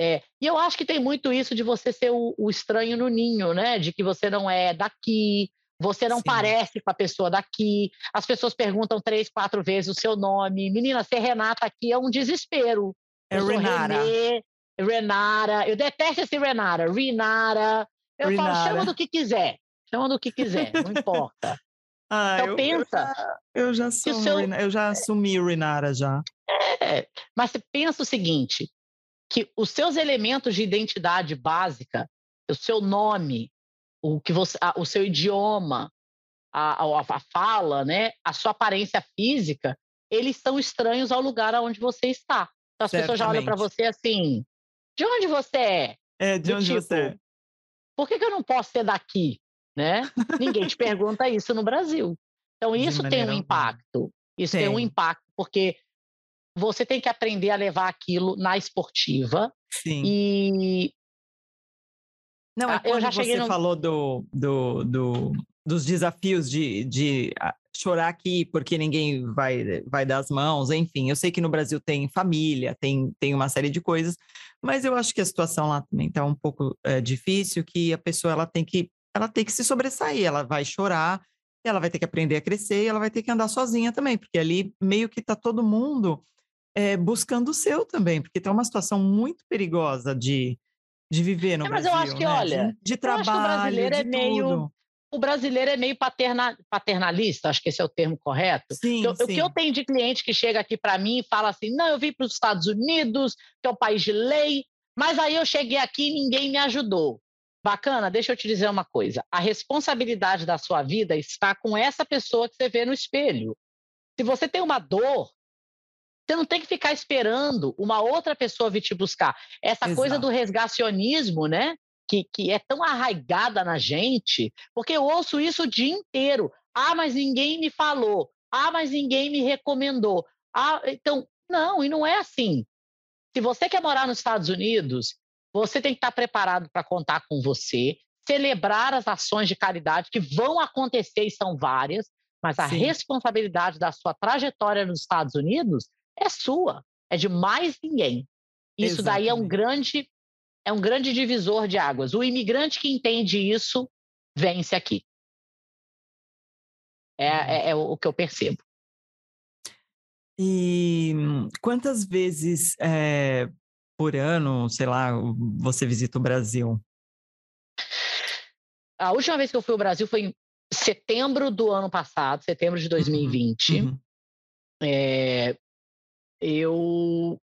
é, e eu acho que tem muito isso de você ser o, o, estranho no ninho, né? De que você não é daqui, você não Sim. parece com a pessoa daqui. As pessoas perguntam três, quatro vezes o seu nome. Menina, ser Renata aqui é um desespero. É eu Renara. Renê, Renara. Eu detesto esse Renara. Renara. Eu Renara. falo, chama do que quiser. Chama do que quiser, não importa. Ah, então eu, pensa. Eu já, eu já, sou, seu... eu já assumi Renara já. É, mas pensa o seguinte: que os seus elementos de identidade básica, o seu nome, o que você, o seu idioma, a, a, a fala, né, a sua aparência física, eles são estranhos ao lugar onde você está. Então as Certamente. pessoas já olham para você assim: de onde você é? É, de onde tipo, você é? Por que, que eu não posso ser daqui? né? Ninguém te pergunta isso no Brasil. Então, isso tem um impacto. Isso tem. tem um impacto, porque você tem que aprender a levar aquilo na esportiva. Sim. E. Não, é eu já cheguei você no... falou do, do, do, dos desafios de, de ah, chorar aqui porque ninguém vai, vai dar as mãos, enfim. Eu sei que no Brasil tem família, tem, tem uma série de coisas, mas eu acho que a situação lá também está um pouco é, difícil, que a pessoa ela tem que ela tem que se sobressair, ela vai chorar, ela vai ter que aprender a crescer e ela vai ter que andar sozinha também, porque ali meio que está todo mundo é, buscando o seu também, porque tem uma situação muito perigosa de, de viver no é, mas Brasil. Mas eu acho que, né? olha, de, de trabalho, o brasileiro é meio. O brasileiro é meio paterna, paternalista, acho que esse é o termo correto. Sim, eu, sim. O que eu tenho de cliente que chega aqui para mim e fala assim: não, eu vim para os Estados Unidos, que é um país de lei, mas aí eu cheguei aqui e ninguém me ajudou. Bacana, deixa eu te dizer uma coisa. A responsabilidade da sua vida está com essa pessoa que você vê no espelho. Se você tem uma dor, você não tem que ficar esperando uma outra pessoa vir te buscar. Essa Exato. coisa do resgacionismo, né? Que, que é tão arraigada na gente, porque eu ouço isso o dia inteiro. Ah, mas ninguém me falou. Ah, mas ninguém me recomendou. Ah, então, não, e não é assim. Se você quer morar nos Estados Unidos, você tem que estar preparado para contar com você, celebrar as ações de caridade que vão acontecer e são várias, mas a Sim. responsabilidade da sua trajetória nos Estados Unidos é sua, é de mais ninguém. Isso Exatamente. daí é um grande é um grande divisor de águas. O imigrante que entende isso vence aqui. É, é, é o que eu percebo. E quantas vezes é, por ano, sei lá, você visita o Brasil? A última vez que eu fui ao Brasil foi em setembro do ano passado, setembro de 2020. Uhum. É, eu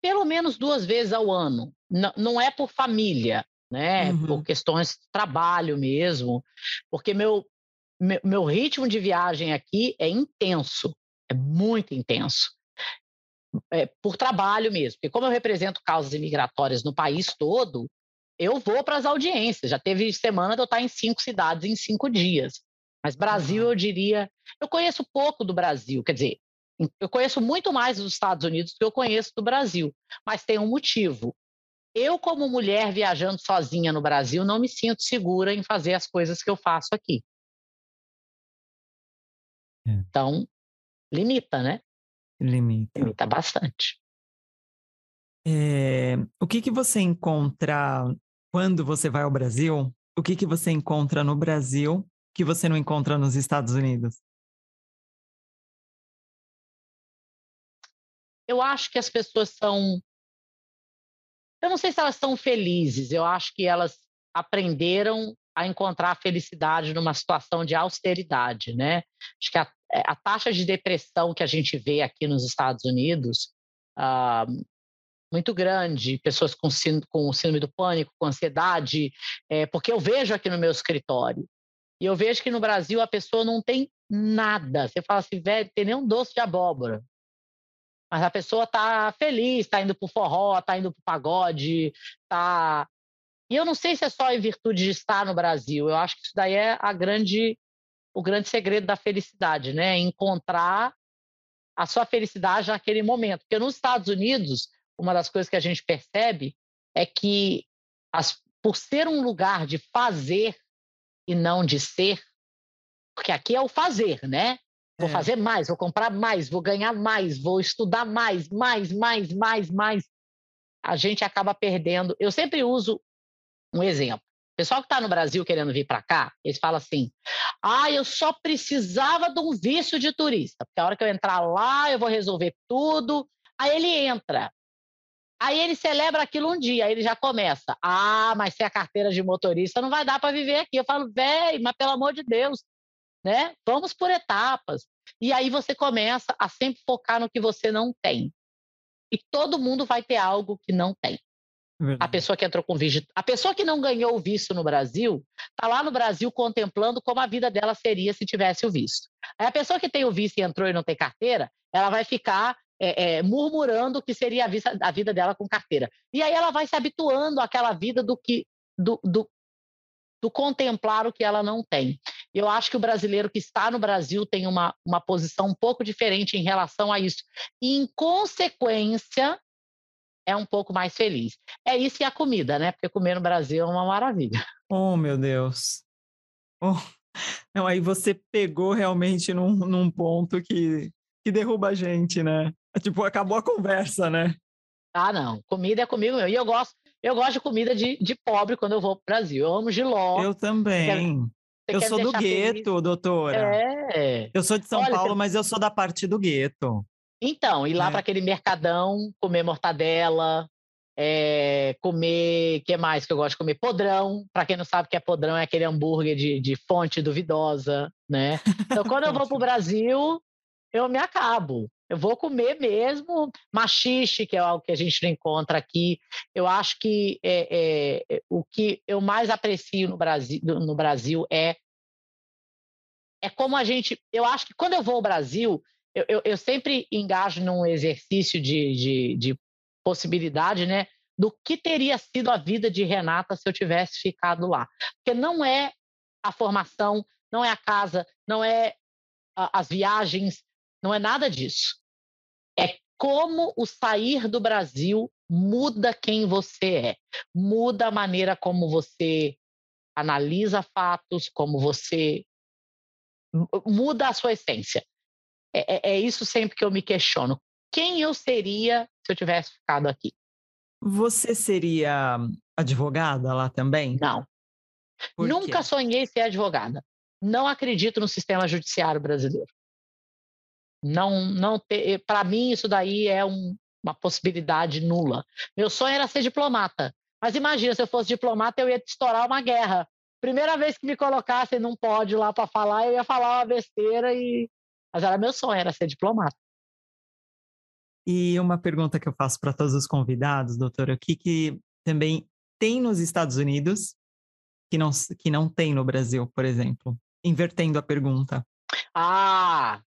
pelo menos duas vezes ao ano. Não, não é por família, né? Uhum. Por questões de trabalho mesmo, porque meu, meu, meu ritmo de viagem aqui é intenso, é muito intenso. É, por trabalho mesmo, porque como eu represento causas imigratórias no país todo, eu vou para as audiências. Já teve semana de eu estar em cinco cidades em cinco dias. Mas Brasil, eu diria, eu conheço pouco do Brasil, quer dizer, eu conheço muito mais dos Estados Unidos do que eu conheço do Brasil, mas tem um motivo. Eu, como mulher viajando sozinha no Brasil, não me sinto segura em fazer as coisas que eu faço aqui. É. Então, limita, né? Limita. Limita bastante. É, o que, que você encontra quando você vai ao Brasil? O que, que você encontra no Brasil que você não encontra nos Estados Unidos? Eu acho que as pessoas são. Eu não sei se elas são felizes, eu acho que elas aprenderam a encontrar felicidade numa situação de austeridade, né? Acho que a, é, a taxa de depressão que a gente vê aqui nos Estados Unidos, uh, muito grande, pessoas com, com síndrome do pânico, com ansiedade, é, porque eu vejo aqui no meu escritório, e eu vejo que no Brasil a pessoa não tem nada. Você fala assim, velho, tem nem um doce de abóbora mas a pessoa tá feliz, tá indo pro forró, tá indo pro pagode, tá. E eu não sei se é só em virtude de estar no Brasil. Eu acho que isso daí é a grande, o grande segredo da felicidade, né? Encontrar a sua felicidade naquele momento. Porque nos Estados Unidos, uma das coisas que a gente percebe é que, as, por ser um lugar de fazer e não de ser, porque aqui é o fazer, né? Vou é. fazer mais, vou comprar mais, vou ganhar mais, vou estudar mais, mais, mais, mais, mais. A gente acaba perdendo. Eu sempre uso um exemplo. O pessoal que está no Brasil querendo vir para cá, eles falam assim: ah, eu só precisava de um visto de turista, porque a hora que eu entrar lá, eu vou resolver tudo. Aí ele entra. Aí ele celebra aquilo um dia, aí ele já começa. Ah, mas se a carteira de motorista não vai dar para viver aqui. Eu falo, velho, mas pelo amor de Deus, né? Vamos por etapas. E aí você começa a sempre focar no que você não tem. E todo mundo vai ter algo que não tem. A pessoa que entrou com visto, a pessoa que não ganhou o visto no Brasil, está lá no Brasil contemplando como a vida dela seria se tivesse o visto. Aí a pessoa que tem o visto e entrou e não tem carteira, ela vai ficar é, é, murmurando que seria a, vista, a, vida dela com carteira. E aí ela vai se habituando àquela vida do que do, do, do contemplar o que ela não tem. Eu acho que o brasileiro que está no Brasil tem uma, uma posição um pouco diferente em relação a isso. E, em consequência, é um pouco mais feliz. É isso e a comida, né? Porque comer no Brasil é uma maravilha. Oh, meu Deus. Oh. Não, aí você pegou realmente num, num ponto que, que derruba a gente, né? Tipo, acabou a conversa, né? Ah, não. Comida é comigo mesmo. E eu gosto, eu gosto de comida de, de pobre quando eu vou para o Brasil. Eu amo giló. Eu também. Eu sou do gueto, feliz. doutora. É. Eu sou de São Olha, Paulo, você... mas eu sou da parte do gueto. Então, ir lá é. para aquele mercadão, comer mortadela, é, comer, que mais que eu gosto de comer? Podrão. Para quem não sabe o que é podrão, é aquele hambúrguer de, de fonte duvidosa, né? Então, quando eu vou para o Brasil, eu me acabo. Eu vou comer mesmo machixe, que é algo que a gente não encontra aqui. Eu acho que é, é, o que eu mais aprecio no Brasil, no Brasil é é como a gente. Eu acho que quando eu vou ao Brasil, eu, eu, eu sempre engajo num exercício de, de, de, possibilidade, né? Do que teria sido a vida de Renata se eu tivesse ficado lá. Porque não é a formação, não é a casa, não é as viagens, não é nada disso. É como o sair do Brasil muda quem você é, muda a maneira como você analisa fatos, como você muda a sua essência. É, é, é, isso sempre que eu me questiono. Quem eu seria se eu tivesse ficado aqui? Você seria advogada lá também? Não. Por Nunca quê? sonhei ser advogada. Não acredito no sistema judiciário brasileiro. Não, não para mim isso daí é um, uma possibilidade nula. Meu sonho era ser diplomata. Mas imagina, se eu fosse diplomata, eu ia estourar uma guerra. Primeira vez que me colocassem num pódio lá para falar, eu ia falar uma besteira e. Mas era meu sonho, era ser diplomata. E uma pergunta que eu faço para todos os convidados, doutora, o que, que também tem nos Estados Unidos que não, que não tem no Brasil, por exemplo? Invertendo a pergunta. Ah!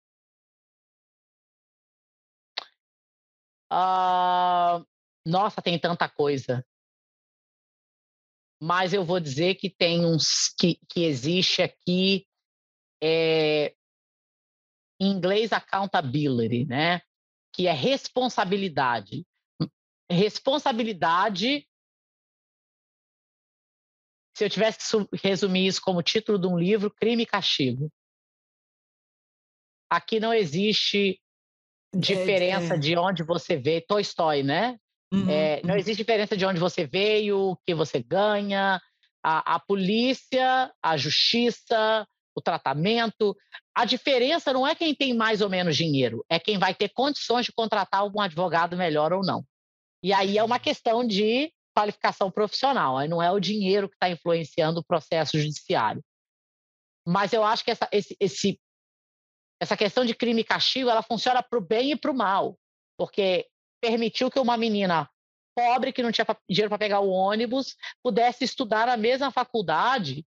Uh, nossa, tem tanta coisa. Mas eu vou dizer que tem uns que, que existe aqui é, em inglês accountability, né? Que é responsabilidade. Responsabilidade. Se eu tivesse que resumir isso como título de um livro, crime e castigo. Aqui não existe diferença é, é. de onde você vê, Toy Story, né? Uhum, é, não existe diferença de onde você veio, o que você ganha. A, a, polícia, a justiça, o tratamento. A diferença não é quem tem mais ou menos dinheiro, é quem vai ter condições de contratar um advogado melhor ou não. E aí é uma questão de qualificação profissional, aí não é o dinheiro que está influenciando o processo judiciário. Mas eu acho que essa, esse, esse essa questão de crime e castigo ela funciona para o bem e para o mal, porque permitiu que uma menina pobre que não tinha dinheiro para pegar o ônibus pudesse estudar na mesma faculdade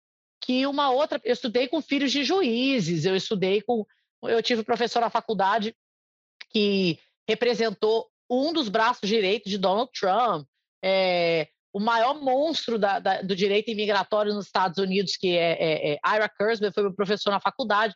que uma outra. Eu estudei com filhos de juízes, eu estudei com. Eu tive um professor na faculdade que representou um dos braços direitos de Donald Trump, é, o maior monstro da, da, do direito imigratório nos Estados Unidos, que é, é, é Ira Kurzweil, foi meu professor na faculdade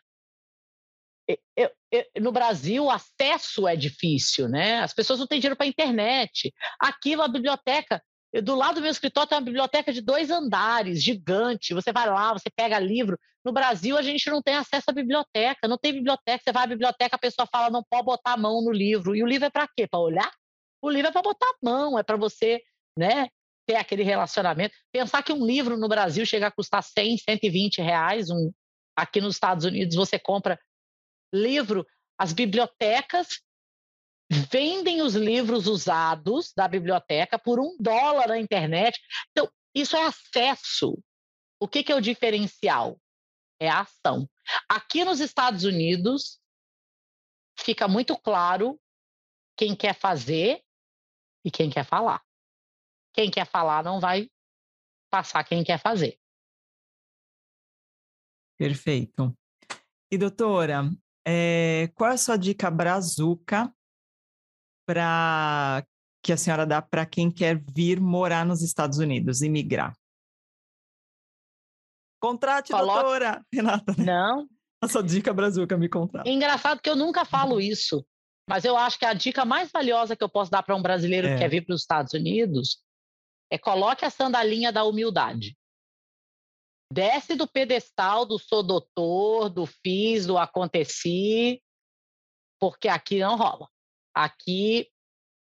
eu, eu, no Brasil, o acesso é difícil, né? As pessoas não têm dinheiro para a internet. Aqui, uma biblioteca, do lado do meu escritório tem uma biblioteca de dois andares, gigante. Você vai lá, você pega livro. No Brasil, a gente não tem acesso à biblioteca, não tem biblioteca. Você vai à biblioteca, a pessoa fala, não pode botar a mão no livro. E o livro é para quê? Para olhar? O livro é para botar a mão, é para você, né? Ter aquele relacionamento. Pensar que um livro no Brasil chega a custar 100, 120 reais. Um, aqui nos Estados Unidos você compra livro, as bibliotecas vendem os livros usados da biblioteca por um dólar na internet. Então, isso é acesso. O que, que é o diferencial? É a ação. Aqui nos Estados Unidos, fica muito claro quem quer fazer e quem quer falar. Quem quer falar não vai passar quem quer fazer. Perfeito. E doutora, é, qual é a sua dica brazuca para que a senhora dá para quem quer vir morar nos Estados Unidos, imigrar? Contrate, Coloque... doutora Renata. Né? Não. A sua dica brazuca me contrata. engraçado que eu nunca falo isso, mas eu acho que a dica mais valiosa que eu posso dar para um brasileiro é. que quer vir para os Estados Unidos é coloque a sandalinha da humildade desce do pedestal do sou doutor, do fiz, do aconteci, porque aqui não rola. Aqui,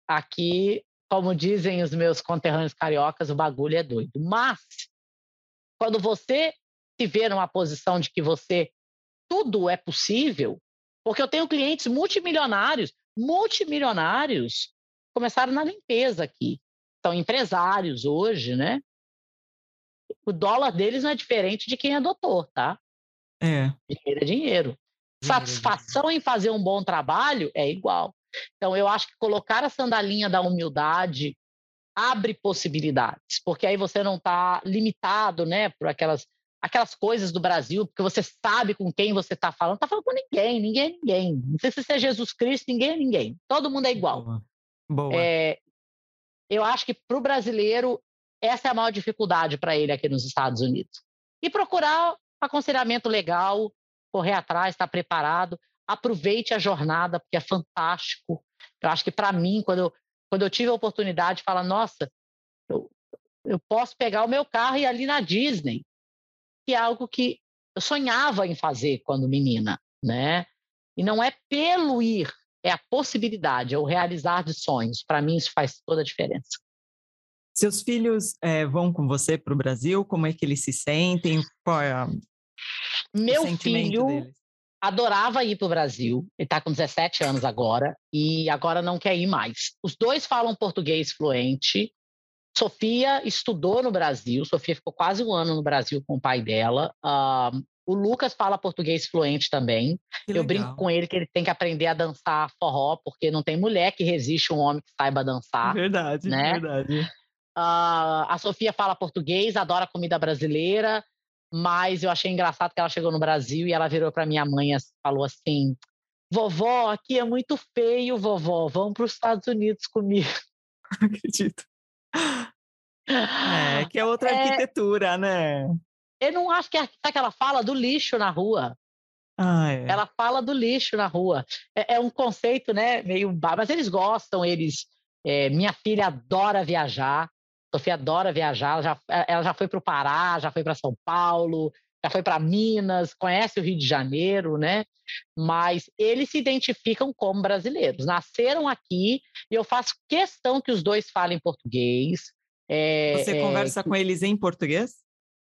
aqui, como dizem os meus conterrâneos cariocas, o bagulho é doido. Mas, quando você se vê numa posição de que você tudo é possível, porque eu tenho clientes multimilionários, multimilionários, começaram na limpeza aqui. São empresários hoje, né? O dólar deles não é diferente de quem é doutor, tá? É. Dinheiro é dinheiro. Satisfação em fazer um bom trabalho é igual. Então, eu acho que colocar a sandalinha da humildade abre possibilidades, porque aí você não está limitado, né, por aquelas aquelas coisas do Brasil, porque você sabe com quem você está falando. Está falando com ninguém, ninguém é ninguém. Não sei se você é Jesus Cristo, ninguém é ninguém. Todo mundo é igual. Boa. Boa. É, eu acho que para o brasileiro essa é a maior dificuldade para ele aqui nos Estados Unidos. E procurar aconselhamento legal, correr atrás, estar preparado, aproveite a jornada, porque é fantástico. Eu acho que para mim, quando eu, quando eu tive a oportunidade de falar, nossa, eu, eu posso pegar o meu carro e ir ali na Disney. que é algo que eu sonhava em fazer quando menina, né? E não é pelo ir, é a possibilidade, é o realizar de sonhos. Para mim, isso faz toda a diferença. Seus filhos é, vão com você para o Brasil? Como é que eles se sentem? Qual é a, Meu filho deles? adorava ir para o Brasil. Ele está com 17 anos agora e agora não quer ir mais. Os dois falam português fluente. Sofia estudou no Brasil. Sofia ficou quase um ano no Brasil com o pai dela. Uh, o Lucas fala português fluente também. Que eu legal. brinco com ele que ele tem que aprender a dançar forró, porque não tem mulher que resiste um homem que saiba dançar. Verdade, né? verdade. Uh, a Sofia fala português, adora comida brasileira, mas eu achei engraçado que ela chegou no Brasil e ela virou para minha mãe e falou assim: Vovó, aqui é muito feio, vovó, vamos para os Estados Unidos comigo. Acredito. É, que é outra é... arquitetura, né? Eu não acho que é que ela fala do lixo na rua. Ah, é. Ela fala do lixo na rua. É, é um conceito, né, meio... Mas eles gostam, eles... É, minha filha adora viajar. Sofia adora viajar. Ela já, ela já foi para o Pará, já foi para São Paulo, já foi para Minas, conhece o Rio de Janeiro, né? Mas eles se identificam como brasileiros. Nasceram aqui e eu faço questão que os dois falem português. É, Você é, conversa com eles em português?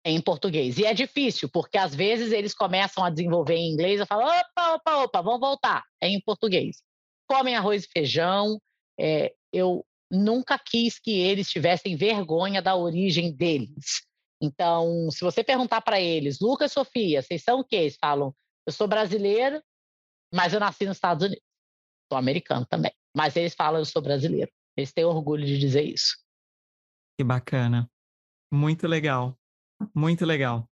em português. E é difícil, porque às vezes eles começam a desenvolver em inglês, eu falo, opa, opa, opa, vamos voltar, é em português. Comem arroz e feijão, é, eu nunca quis que eles tivessem vergonha da origem deles. Então, se você perguntar para eles, Lucas, Sofia, vocês são o quê? Eles falam, eu sou brasileiro, mas eu nasci nos Estados Unidos. Sou americano também. Mas eles falam, eu sou brasileiro. Eles têm orgulho de dizer isso. Que bacana. Muito legal. Muito legal.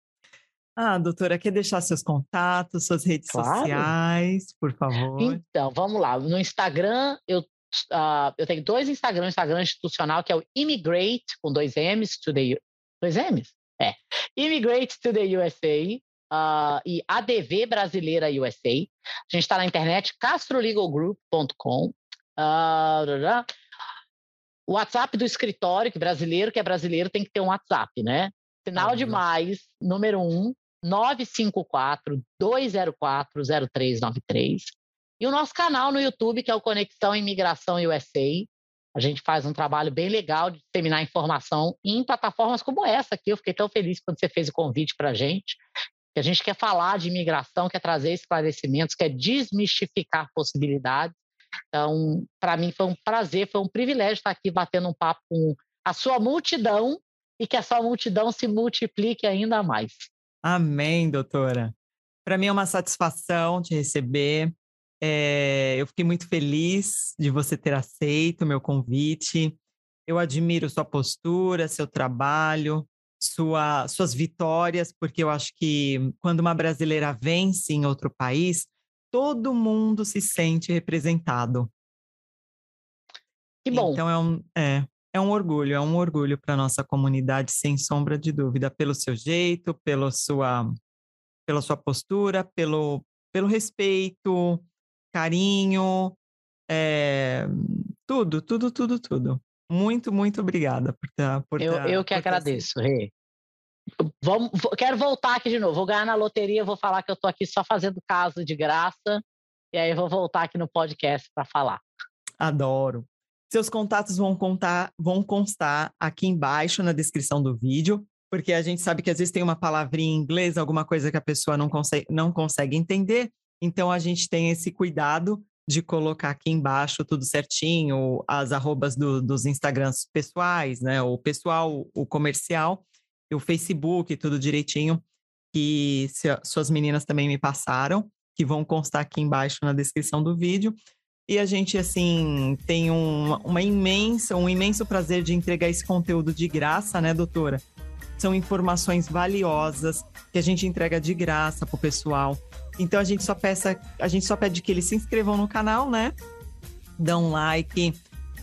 Ah, doutora, quer deixar seus contatos, suas redes claro. sociais, por favor? Então, vamos lá. No Instagram, eu, uh, eu tenho dois Instagrams, Instagram institucional, que é o Immigrate, com dois M's, to the... Dois M's? É. Immigrate to the USA, uh, ah, e ADV Brasileira USA. A gente está na internet, castrolegalgroup.com. Uh, ah, o WhatsApp do escritório, que brasileiro que é brasileiro tem que ter um WhatsApp, né? Sinal uhum. de mais, número 1, 954-204-0393. E o nosso canal no YouTube, que é o Conexão Imigração USA. A gente faz um trabalho bem legal de disseminar informação em plataformas como essa aqui. Eu fiquei tão feliz quando você fez o convite para a gente. Que a gente quer falar de imigração, quer trazer esclarecimentos, quer desmistificar possibilidades. Então, para mim foi um prazer, foi um privilégio estar aqui batendo um papo com a sua multidão e que essa multidão se multiplique ainda mais. Amém, doutora. Para mim é uma satisfação te receber. É, eu fiquei muito feliz de você ter aceito o meu convite. Eu admiro sua postura, seu trabalho, sua, suas vitórias, porque eu acho que quando uma brasileira vence em outro país, todo mundo se sente representado. Que bom. Então é um, é, é um orgulho, é um orgulho para nossa comunidade, sem sombra de dúvida, pelo seu jeito, pela sua, pela sua postura, pelo, pelo respeito, carinho, é, tudo, tudo, tudo, tudo. Muito, muito obrigada por estar. Por eu, tá, eu que agradeço, Rê. Vamos, quero voltar aqui de novo. Vou ganhar na loteria, vou falar que eu estou aqui só fazendo caso de graça. E aí vou voltar aqui no podcast para falar. Adoro. Seus contatos vão, contar, vão constar aqui embaixo na descrição do vídeo, porque a gente sabe que às vezes tem uma palavrinha em inglês, alguma coisa que a pessoa não consegue, não consegue entender, então a gente tem esse cuidado de colocar aqui embaixo tudo certinho, as arrobas do, dos Instagrams pessoais, né? O pessoal, o comercial, o Facebook, tudo direitinho, que se, suas meninas também me passaram, que vão constar aqui embaixo na descrição do vídeo. E a gente, assim, tem um, uma imensa, um imenso prazer de entregar esse conteúdo de graça, né, doutora? São informações valiosas que a gente entrega de graça pro pessoal. Então a gente só peça, a gente só pede que eles se inscrevam no canal, né? Dão um like,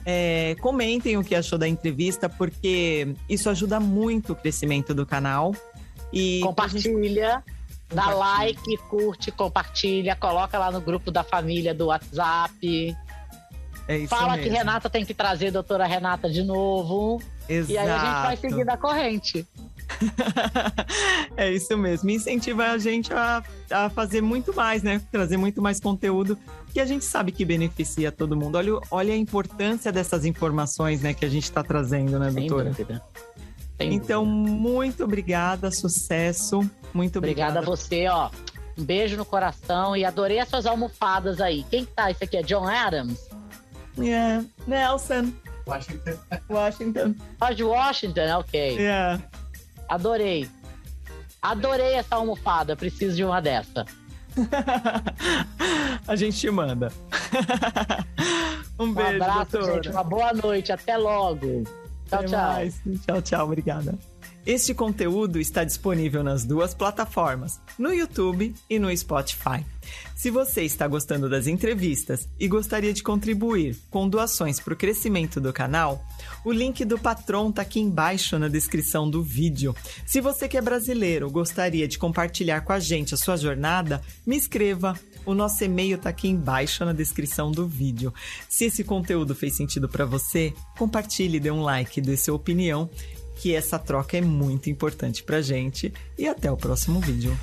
é, comentem o que achou da entrevista, porque isso ajuda muito o crescimento do canal. E compartilha. Gente... Dá like, curte, compartilha, coloca lá no grupo da família do WhatsApp. É isso Fala mesmo. que Renata tem que trazer a doutora Renata de novo. Exato. E aí a gente vai seguir da corrente. é isso mesmo. Incentiva a gente a, a fazer muito mais, né? Trazer muito mais conteúdo que a gente sabe que beneficia todo mundo. Olha, olha a importância dessas informações, né, que a gente está trazendo, né, doutora? Sem dúvida. Sem então, dúvida. muito obrigada, sucesso. Muito obrigada. Obrigada a você, ó. Um beijo no coração e adorei as suas almofadas aí. Quem que tá? Isso aqui é John Adams? Yeah, Nelson. Washington. Washington. George Washington, ok. Yeah. Adorei. Adorei essa almofada. Preciso de uma dessa. a gente te manda. um, um beijo, abraço, doutora. gente. Uma boa noite. Até logo. Tchau, Até tchau. Mais. Tchau, tchau. Obrigada. Este conteúdo está disponível nas duas plataformas, no YouTube e no Spotify. Se você está gostando das entrevistas e gostaria de contribuir com doações para o crescimento do canal, o link do Patron está aqui embaixo na descrição do vídeo. Se você que é brasileiro gostaria de compartilhar com a gente a sua jornada, me escreva. O nosso e-mail está aqui embaixo na descrição do vídeo. Se esse conteúdo fez sentido para você, compartilhe, dê um like, dê sua opinião que essa troca é muito importante pra gente. E até o próximo vídeo.